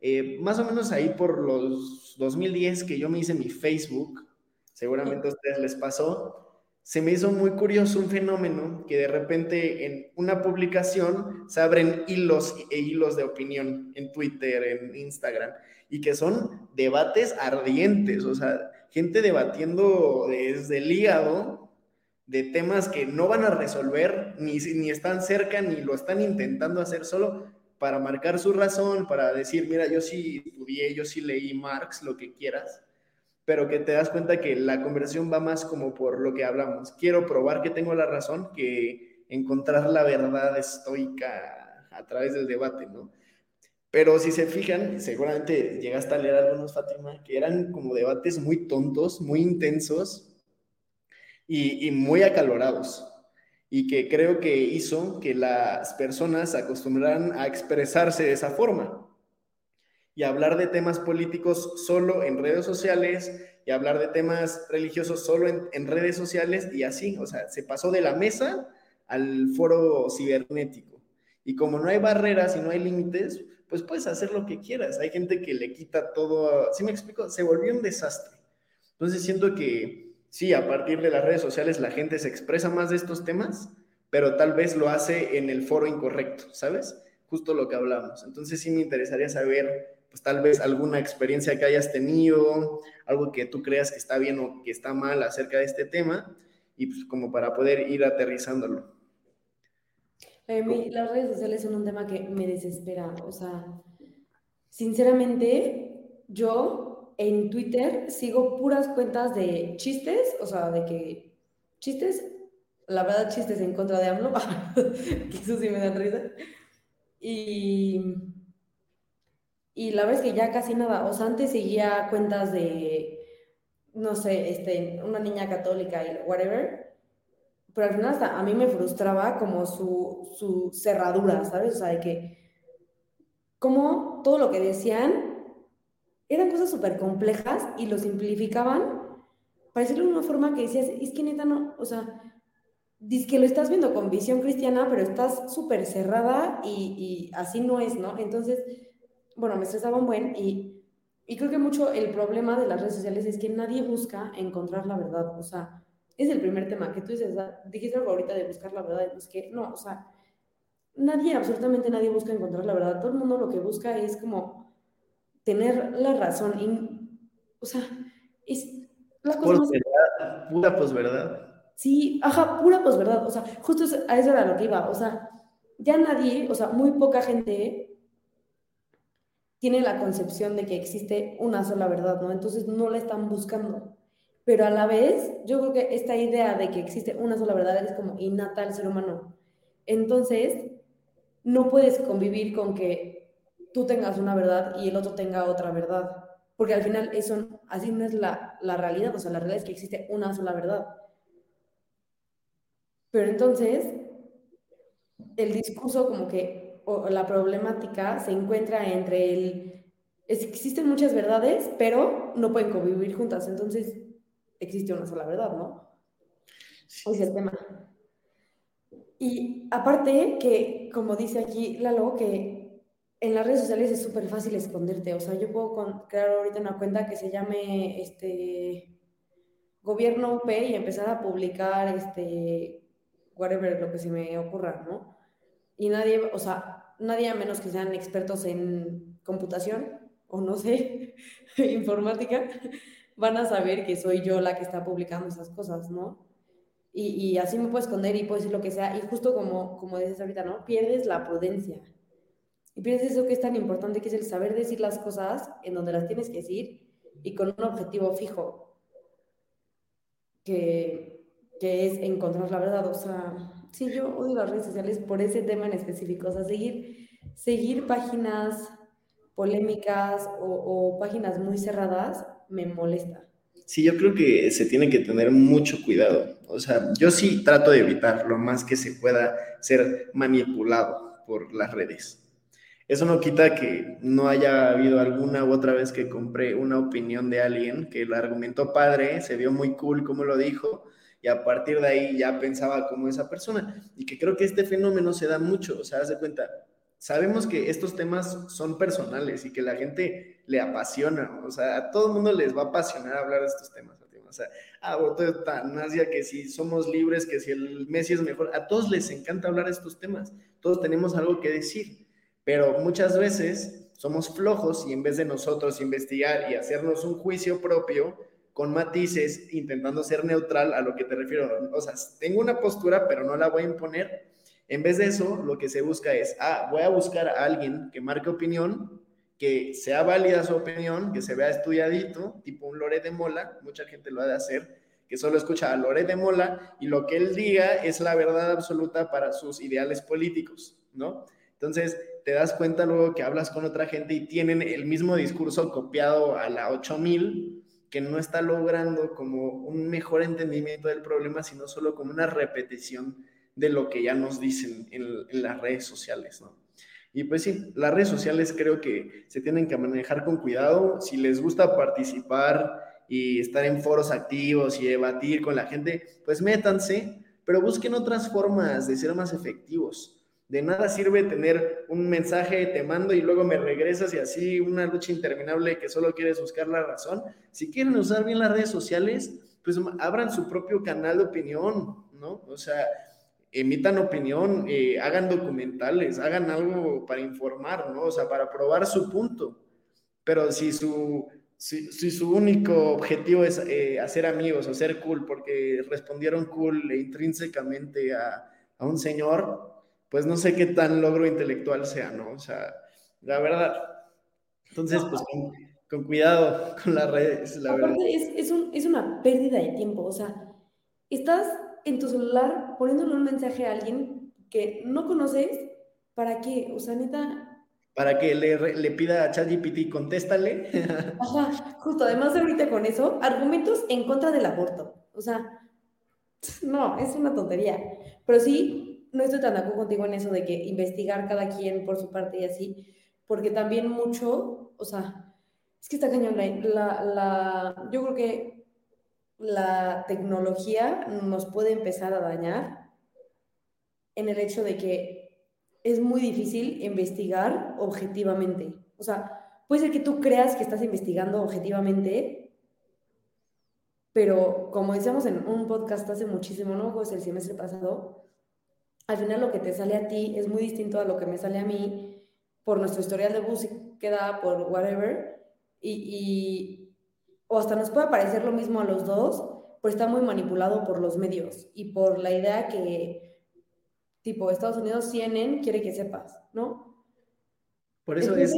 Eh, más o menos ahí por los 2010 que yo me hice mi Facebook, seguramente a ustedes les pasó, se me hizo muy curioso un fenómeno que de repente en una publicación se abren hilos e hilos de opinión en Twitter, en Instagram, y que son debates ardientes, o sea, gente debatiendo desde el hígado de temas que no van a resolver, ni, ni están cerca, ni lo están intentando hacer solo para marcar su razón, para decir, mira, yo sí estudié, yo sí leí Marx, lo que quieras, pero que te das cuenta que la conversación va más como por lo que hablamos. Quiero probar que tengo la razón que encontrar la verdad estoica a través del debate, ¿no? Pero si se fijan, seguramente llegaste a leer algunos, Fátima, que eran como debates muy tontos, muy intensos y, muy acalorados y que creo que hizo que las personas acostumbraran a expresarse de esa forma y hablar de temas políticos solo en redes sociales y hablar de temas religiosos solo en, redes sociales y así, o sea, se pasó de la mesa al foro cibernético. Y como no hay barreras y no hay límites, pues puedes hacer lo que quieras. Hay gente que le quita todo, ¿sí me explico? Se volvió un desastre. Entonces siento que sí, a partir de las redes sociales la gente se expresa más de estos temas, pero tal vez lo hace en el foro incorrecto, ¿sabes? Justo lo que hablamos. Entonces sí me interesaría saber, pues tal vez alguna experiencia que hayas tenido, algo que tú creas que está bien o que está mal acerca de este tema, y pues como para poder ir aterrizándolo.
A mí, las redes sociales son un tema que me desespera, o sea, sinceramente, yo en Twitter sigo puras cuentas de chistes, o sea, de que chistes, la verdad chistes en contra de AMLO, que eso sí me da risa. Y, y la verdad es que ya casi nada, o sea, antes seguía cuentas de, no sé, este, una niña católica y whatever, pero al final hasta a mí me frustraba como su, su cerradura, ¿sabes? O sea, de que, como todo lo que decían eran cosas súper complejas y lo simplificaban para decirlo de una forma que decías, es que neta no, o sea, dices que lo estás viendo con visión cristiana, pero estás súper cerrada y, y, así no es, ¿no? Entonces, bueno, me estresaba un buen y, y creo que mucho el problema de las redes sociales es que nadie busca encontrar la verdad, o sea, es el primer tema que tú dices, dijiste algo ahorita de buscar la verdad, es que no, o sea, nadie, absolutamente nadie busca encontrar la verdad, todo el mundo lo que busca es como tener la razón. Y, o sea, es
la cosa más... Verdad, pura posverdad.
Sí, ajá, pura posverdad. O sea, justo a eso era lo que iba. O sea, ya nadie, o sea, muy poca gente tiene la concepción de que existe una sola verdad, ¿no? Entonces no la están buscando. Pero a la vez, yo creo que esta idea de que existe una sola verdad es como innata al ser humano. Entonces, no puedes convivir con que tú tengas una verdad y el otro tenga otra verdad. Porque al final eso, así no es la, la realidad, o sea, la realidad es que existe una sola verdad. Pero entonces, el discurso como que, o la problemática se encuentra entre el, es, existen muchas verdades, pero no pueden convivir juntas, entonces existe una sola verdad, ¿no? Ese es el tema. Y aparte que, como dice aquí Lalo, que en las redes sociales es súper fácil esconderte. O sea, yo puedo crear ahorita una cuenta que se llame este gobierno UP y empezar a publicar este whatever lo que se me ocurra, ¿no? Y nadie, o sea, nadie a menos que sean expertos en computación o no sé, informática, van a saber que soy yo la que está publicando esas cosas, ¿no? Y, y así me puedo esconder y puedo decir lo que sea. Y justo como, como dices ahorita, ¿no? Pierdes la prudencia. Y piensas eso que es tan importante, que es el saber decir las cosas en donde las tienes que decir y con un objetivo fijo, que, que es encontrar la verdad. O sea, Sí, yo odio las redes sociales por ese tema en específico, o sea, seguir, seguir páginas polémicas o, páginas muy cerradas me molesta.
Sí, yo creo que se tiene que tener mucho cuidado. O sea, yo sí trato de evitar lo más que se pueda ser manipulado por las redes. Eso no quita que no haya habido alguna u otra vez que compré una opinión de alguien que el argumentó padre, se vio muy cool como lo dijo, y a partir de ahí ya pensaba como esa persona. Y que creo que este fenómeno se da mucho, o sea, haz de cuenta, sabemos que estos temas son personales y que la gente le apasiona, o sea, a todo el mundo les va a apasionar hablar de estos temas. O sea, ah, Nasia, que si somos libres, que si el Messi es mejor, a todos les encanta hablar de estos temas, todos tenemos algo que decir, pero muchas veces somos flojos y en vez de nosotros investigar y hacernos un juicio propio, con matices, intentando ser neutral a lo que te refiero. O sea, tengo una postura, pero no la voy a imponer. En vez de eso, lo que se busca es, ah, voy a buscar a alguien que marque opinión, que sea válida su opinión, que se vea estudiadito, tipo un Lore de Mola, mucha gente lo ha de hacer, que solo escucha a Lore de Mola y lo que él diga es la verdad absoluta para sus ideales políticos, ¿no? Entonces, te das cuenta luego que hablas con otra gente y tienen el mismo discurso copiado a la 8000 que no está logrando como un mejor entendimiento del problema, sino solo como una repetición de lo que ya nos dicen en, las redes sociales, ¿no? Y pues sí, las redes sociales creo que se tienen que manejar con cuidado. Si les gusta participar y estar en foros activos y debatir con la gente, pues métanse, pero busquen otras formas de ser más efectivos. De nada sirve tener un mensaje, te mando y luego me regresas y así una lucha interminable que solo quieres buscar la razón. Si quieren usar bien las redes sociales, pues abran su propio canal de opinión, ¿no? O sea, emitan opinión, eh, hagan documentales, hagan algo para informar, ¿no? O sea, para probar su punto. Pero si su, si, su único objetivo es eh, hacer amigos o ser cool porque respondieron cool e intrínsecamente a, a un señor, pues no sé qué tan logro intelectual sea, ¿no? O sea, la verdad. Entonces, pues con, cuidado con las redes, la verdad.
Es, es, una pérdida de tiempo, o sea, estás en tu celular poniéndole un mensaje a alguien que no conoces, ¿para qué? O sea, neta...
Para que le, le pida a ChatGPT, contéstale.
Ajá, justo, además ahorita con eso, argumentos en contra del aborto. O sea, no, es una tontería. Pero sí, no estoy tan de acuerdo contigo en eso de que investigar cada quien por su parte y así, porque también mucho, o sea, es que está cañón, la, la, yo creo que la tecnología nos puede empezar a dañar en el hecho de que es muy difícil investigar objetivamente. O sea, puede ser que tú creas que estás investigando objetivamente, pero como decíamos en un podcast hace muchísimo, ¿no? Pues el semestre pasado, al final lo que te sale a ti es muy distinto a lo que me sale a mí por nuestro historial de búsqueda, por whatever, y, o hasta nos puede parecer lo mismo a los dos, pero está muy manipulado por los medios y por la idea que, tipo, Estados Unidos CNN quiere que sepas, ¿no?
Por eso es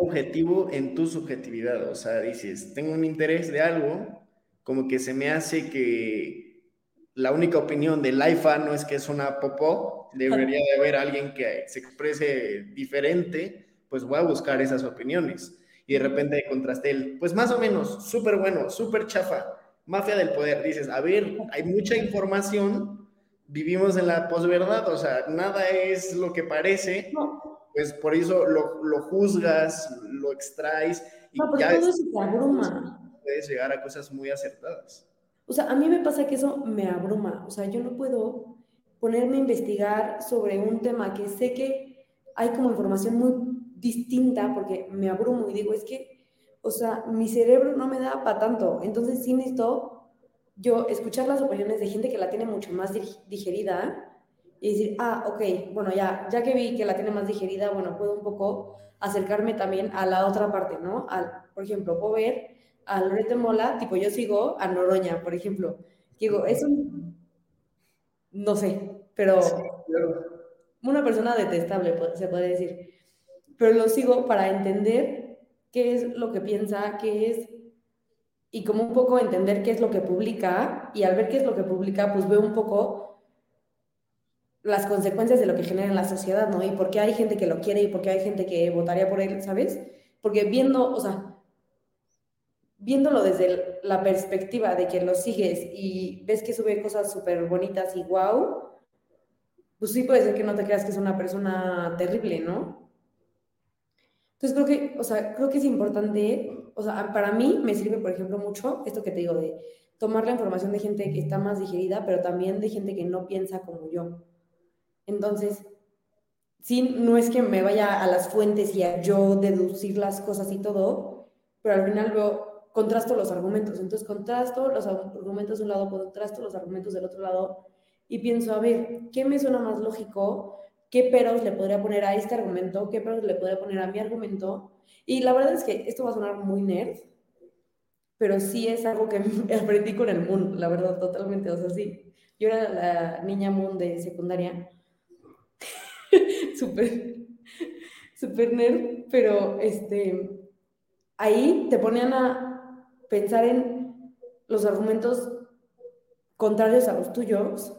objetivo en tu subjetividad, o sea, dices, tengo un interés de algo, como que se me hace que la única opinión del IFA no es que es una popó, debería de haber alguien que se exprese diferente, pues voy a buscar esas opiniones. Y de repente contrasté el, pues más o menos, súper bueno, súper chafa, mafia del poder. Dices, a ver, hay mucha información, vivimos en la posverdad, o sea, nada es lo que parece, pues por eso lo, juzgas, lo extraes y ya
todo eso te abruma.
puedes llegar a cosas muy acertadas.
O sea, a mí me pasa que eso me abruma. O sea, yo no puedo ponerme a investigar sobre un tema que sé que hay como información muy distinta porque me abrumo y digo, es que, o sea, mi cerebro no me da para tanto. Entonces sí necesito yo escuchar las opiniones de gente que la tiene mucho más digerida y decir, ah, ok, bueno, ya, ya que vi que la tiene más digerida, bueno, puedo un poco acercarme también a la otra parte, ¿no? Al, por ejemplo, puedo ver a Loreto Mola, tipo yo sigo a Noroña, por ejemplo. Digo, es un, no sé, pero una persona detestable, se puede decir. Pero lo sigo para entender qué es lo que piensa, qué es, y como un poco entender qué es lo que publica, y al ver qué es lo que publica, pues veo un poco las consecuencias de lo que genera en la sociedad, ¿no? Y por qué hay gente que lo quiere y por qué hay gente que votaría por él, ¿sabes? Porque viendo, o sea, viéndolo desde la perspectiva de que lo sigues y ves que sube cosas súper bonitas y wow, pues sí puede ser que no te creas que es una persona terrible, ¿no? Entonces creo que, o sea, creo que es importante, o sea, para mí me sirve, por ejemplo, mucho esto que te digo de tomar la información de gente que está más digerida, pero también de gente que no piensa como yo. Entonces, sí, no es que me vaya a las fuentes y a yo deducir las cosas y todo, pero al final veo, contrasto los argumentos. Entonces, contrasto los argumentos de un lado, contrasto los argumentos del otro lado y pienso, a ver, ¿qué me suena más lógico? ¿Qué peros le podría poner a este argumento? ¿Qué peros le podría poner a mi argumento? Y la verdad es que esto va a sonar muy nerd, pero sí es algo que aprendí con el Moon, la verdad, totalmente. O sea, sí, yo era la niña Moon de secundaria súper, súper nerd, pero este, ahí te ponían a pensar en los argumentos contrarios a los tuyos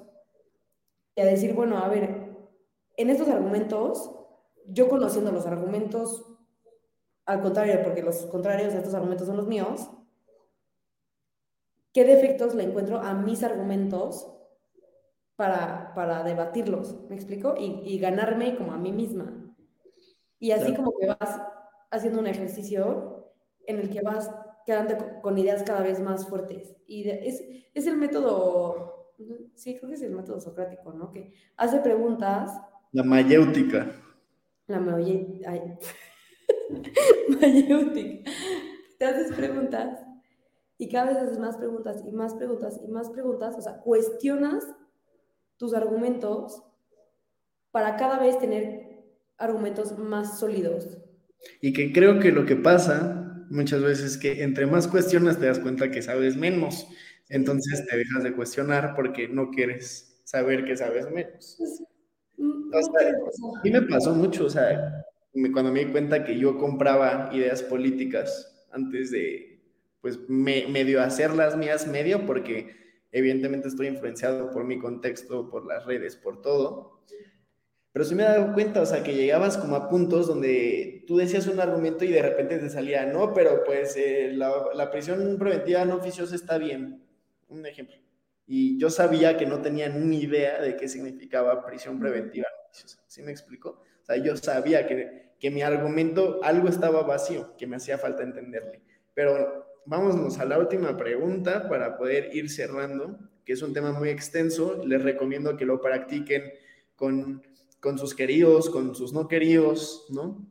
y a decir, bueno, a ver, en estos argumentos, yo conociendo los argumentos al contrario, porque los contrarios a estos argumentos son los míos, ¿qué defectos le encuentro a mis argumentos para, para debatirlos, ¿me explico? Y, y, ganarme como a mí misma. Y así como que vas haciendo un ejercicio en el que vas quedando con ideas cada vez más fuertes. Y es, es el método, sí, creo que es el método socrático, ¿no? Que hace preguntas.
La mayéutica.
La mayéutica. mayéutica. Te haces preguntas y cada vez haces más preguntas y más preguntas y más preguntas, o sea, cuestionas tus argumentos para cada vez tener argumentos más sólidos.
Y que creo que lo que pasa muchas veces es que entre más cuestionas te das cuenta que sabes menos. Entonces te dejas de cuestionar porque no quieres saber que sabes menos. Pues, mm, a mí me pasó mucho, o sea, cuando me di cuenta que yo compraba ideas políticas antes de, pues, medio hacerlas mías, medio, porque evidentemente estoy influenciado por mi contexto, por las redes, por todo. Pero sí me he dado cuenta, o sea, que llegabas como a puntos donde tú decías un argumento y de repente te salía, no, pero pues eh, la, prisión preventiva no oficiosa está bien. Un ejemplo. Y yo sabía que no tenía ni idea de qué significaba prisión preventiva no oficiosa. ¿Sí me explico? O sea, yo sabía que, que mi argumento algo estaba vacío, que me hacía falta entenderle. Pero vámonos a la última pregunta para poder ir cerrando, que es un tema muy extenso. Les recomiendo que lo practiquen con, con sus queridos, con sus no queridos, ¿no?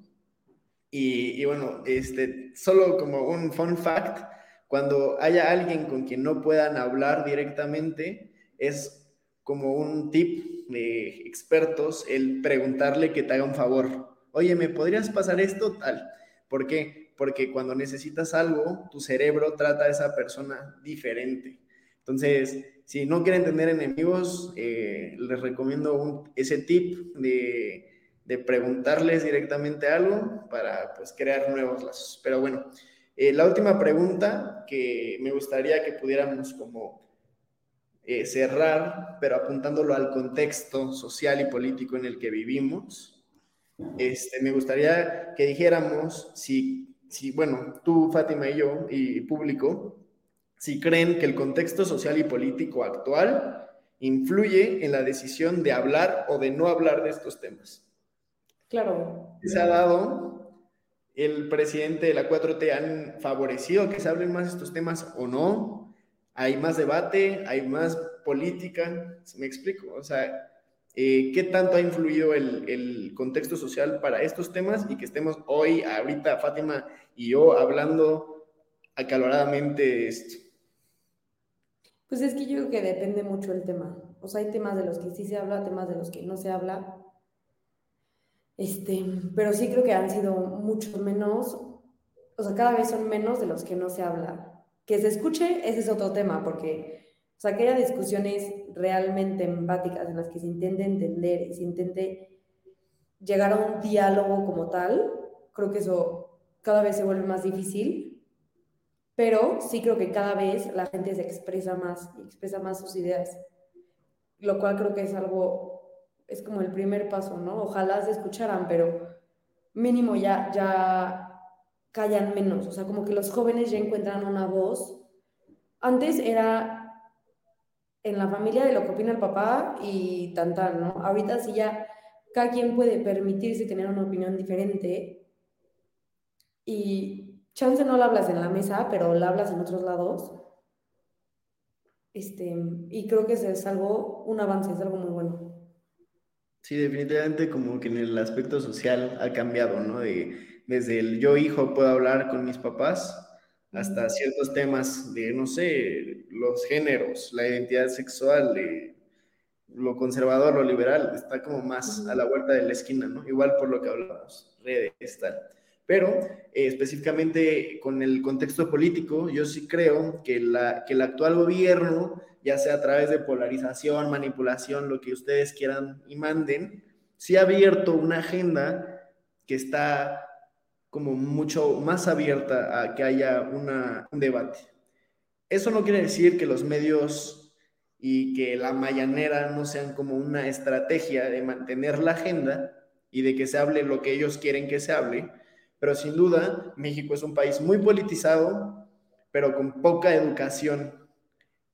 Y, y, bueno, este, solo como un fun fact, cuando haya alguien con quien no puedan hablar directamente, es como un tip de expertos el preguntarle que te haga un favor. Oye, ¿me podrías pasar esto? Tal. ¿Por qué? porque cuando necesitas algo, tu cerebro trata a esa persona diferente. Entonces, si no quieren tener enemigos, eh, les recomiendo ese tip de, preguntarles directamente algo para pues, crear nuevos lazos. Pero bueno, eh, la última pregunta que me gustaría que pudiéramos como eh, cerrar, pero apuntándolo al contexto social y político en el que vivimos, este, me gustaría que dijéramos si si, bueno, tú, Fátima y yo, y público, si creen que el contexto social y político actual influye en la decisión de hablar o de no hablar de estos temas.
Claro.
Se ha dado, el presidente de la 4T han favorecido que se hablen más de estos temas o no. Hay más debate, hay más política, ¿me explico? O sea, eh, ¿qué tanto ha influido el, el, contexto social para estos temas y que estemos hoy, ahorita, Fátima y yo, hablando acaloradamente de esto?
Pues es que yo creo que depende mucho el tema. O sea, hay temas de los que sí se habla, temas de los que no se habla. Este, pero sí creo que han sido mucho menos, o sea, cada vez son menos de los que no se habla. Que se escuche, ese es otro tema, porque o sea, que haya discusiones realmente empáticas en las que se intente entender se intente llegar a un diálogo como tal, creo que eso cada vez se vuelve más difícil, pero sí creo que cada vez la gente se expresa más y expresa más sus ideas, lo cual creo que es algo es como el primer paso, ¿no? Ojalá se escucharan, pero mínimo ya, ya callan menos, o sea, como que los jóvenes ya encuentran una voz. Antes era en la familia de lo que opina el papá y tan tal, ¿no? Ahorita sí ya cada quien puede permitirse tener una opinión diferente y chance no la hablas en la mesa, pero la hablas en otros lados. Este, y creo que es algo, un avance, es algo muy bueno.
Sí, definitivamente como que en el aspecto social ha cambiado, ¿no? De, desde el yo hijo puedo hablar con mis papás hasta ciertos temas de, no sé, los géneros, la identidad sexual, lo conservador, lo liberal, está como más a la vuelta de la esquina, ¿no? Igual por lo que hablábamos, redes, tal. Pero eh, específicamente con el contexto político, yo sí creo que, la, que el actual gobierno, ya sea a través de polarización, manipulación, lo que ustedes quieran y manden, sí ha abierto una agenda que está como mucho más abierta a que haya una, un debate. Eso no quiere decir que los medios y que la mayanera no sean como una estrategia de mantener la agenda y de que se hable lo que ellos quieren que se hable, pero sin duda México es un país muy politizado, pero con poca educación.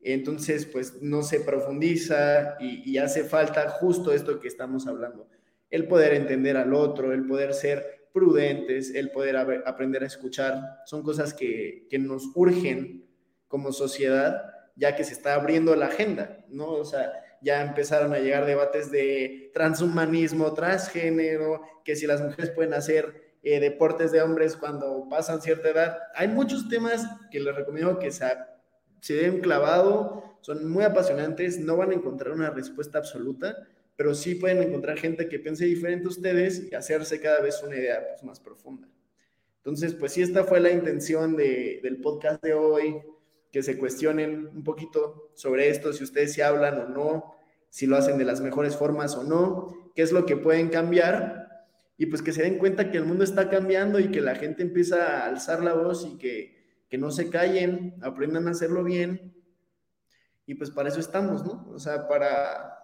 Entonces, pues no se profundiza y, hace falta justo esto que estamos hablando, el poder entender al otro, el poder ser prudentes, el poder aprender a escuchar, son cosas que, que, nos urgen como sociedad, ya que se está abriendo la agenda, ¿no? O sea, ya empezaron a llegar debates de transhumanismo, transgénero, que si las mujeres pueden hacer eh, deportes de hombres cuando pasan cierta edad. Hay muchos temas que les recomiendo que se, se den clavado, son muy apasionantes, no van a encontrar una respuesta absoluta, pero sí pueden encontrar gente que piense diferente a ustedes y hacerse cada vez una idea pues, más profunda. Entonces, pues sí, esta fue la intención de, del podcast de hoy, que se cuestionen un poquito sobre esto, si ustedes se hablan o no, si lo hacen de las mejores formas o no, qué es lo que pueden cambiar y pues que se den cuenta que el mundo está cambiando y que la gente empieza a alzar la voz y que, que no se callen, aprendan a hacerlo bien. Y pues para eso estamos, ¿no? O sea, para,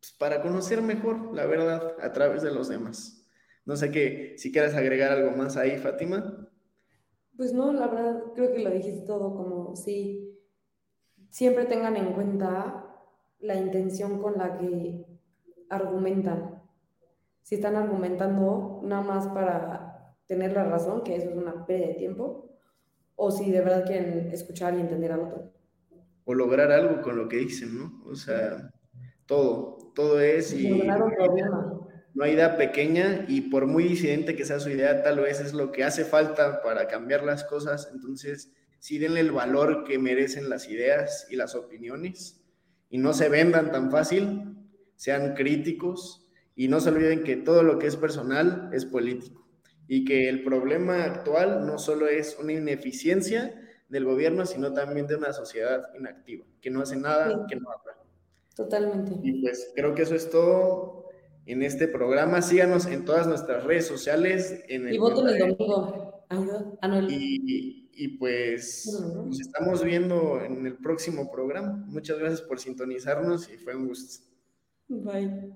pues, para conocer mejor la verdad a través de los demás. No sé qué, si quieres agregar algo más ahí, Fátima.
Pues no, la verdad creo que lo dijiste todo, como si siempre tengan en cuenta la intención con la que argumentan. Si están argumentando nada más para tener la razón, que eso es una pérdida de tiempo, o si de verdad quieren escuchar y entender al otro.
O lograr algo con lo que dicen, ¿no? O sea, todo, todo es y no hay idea pequeña y por muy disidente que sea su idea, tal vez es lo que hace falta para cambiar las cosas. Entonces, sí denle el valor que merecen las ideas y las opiniones y no se vendan tan fácil, sean críticos y no se olviden que todo lo que es personal es político y que el problema actual no solo es una ineficiencia del gobierno, sino también de una sociedad inactiva, que no hace nada, que no habla.
Totalmente.
Y pues creo que eso es todo en este programa. Síganos en todas nuestras redes sociales. En
el y voten el domingo.
Y, y, pues nos estamos viendo en el próximo programa. Muchas gracias por sintonizarnos y fue un gusto.
Bye.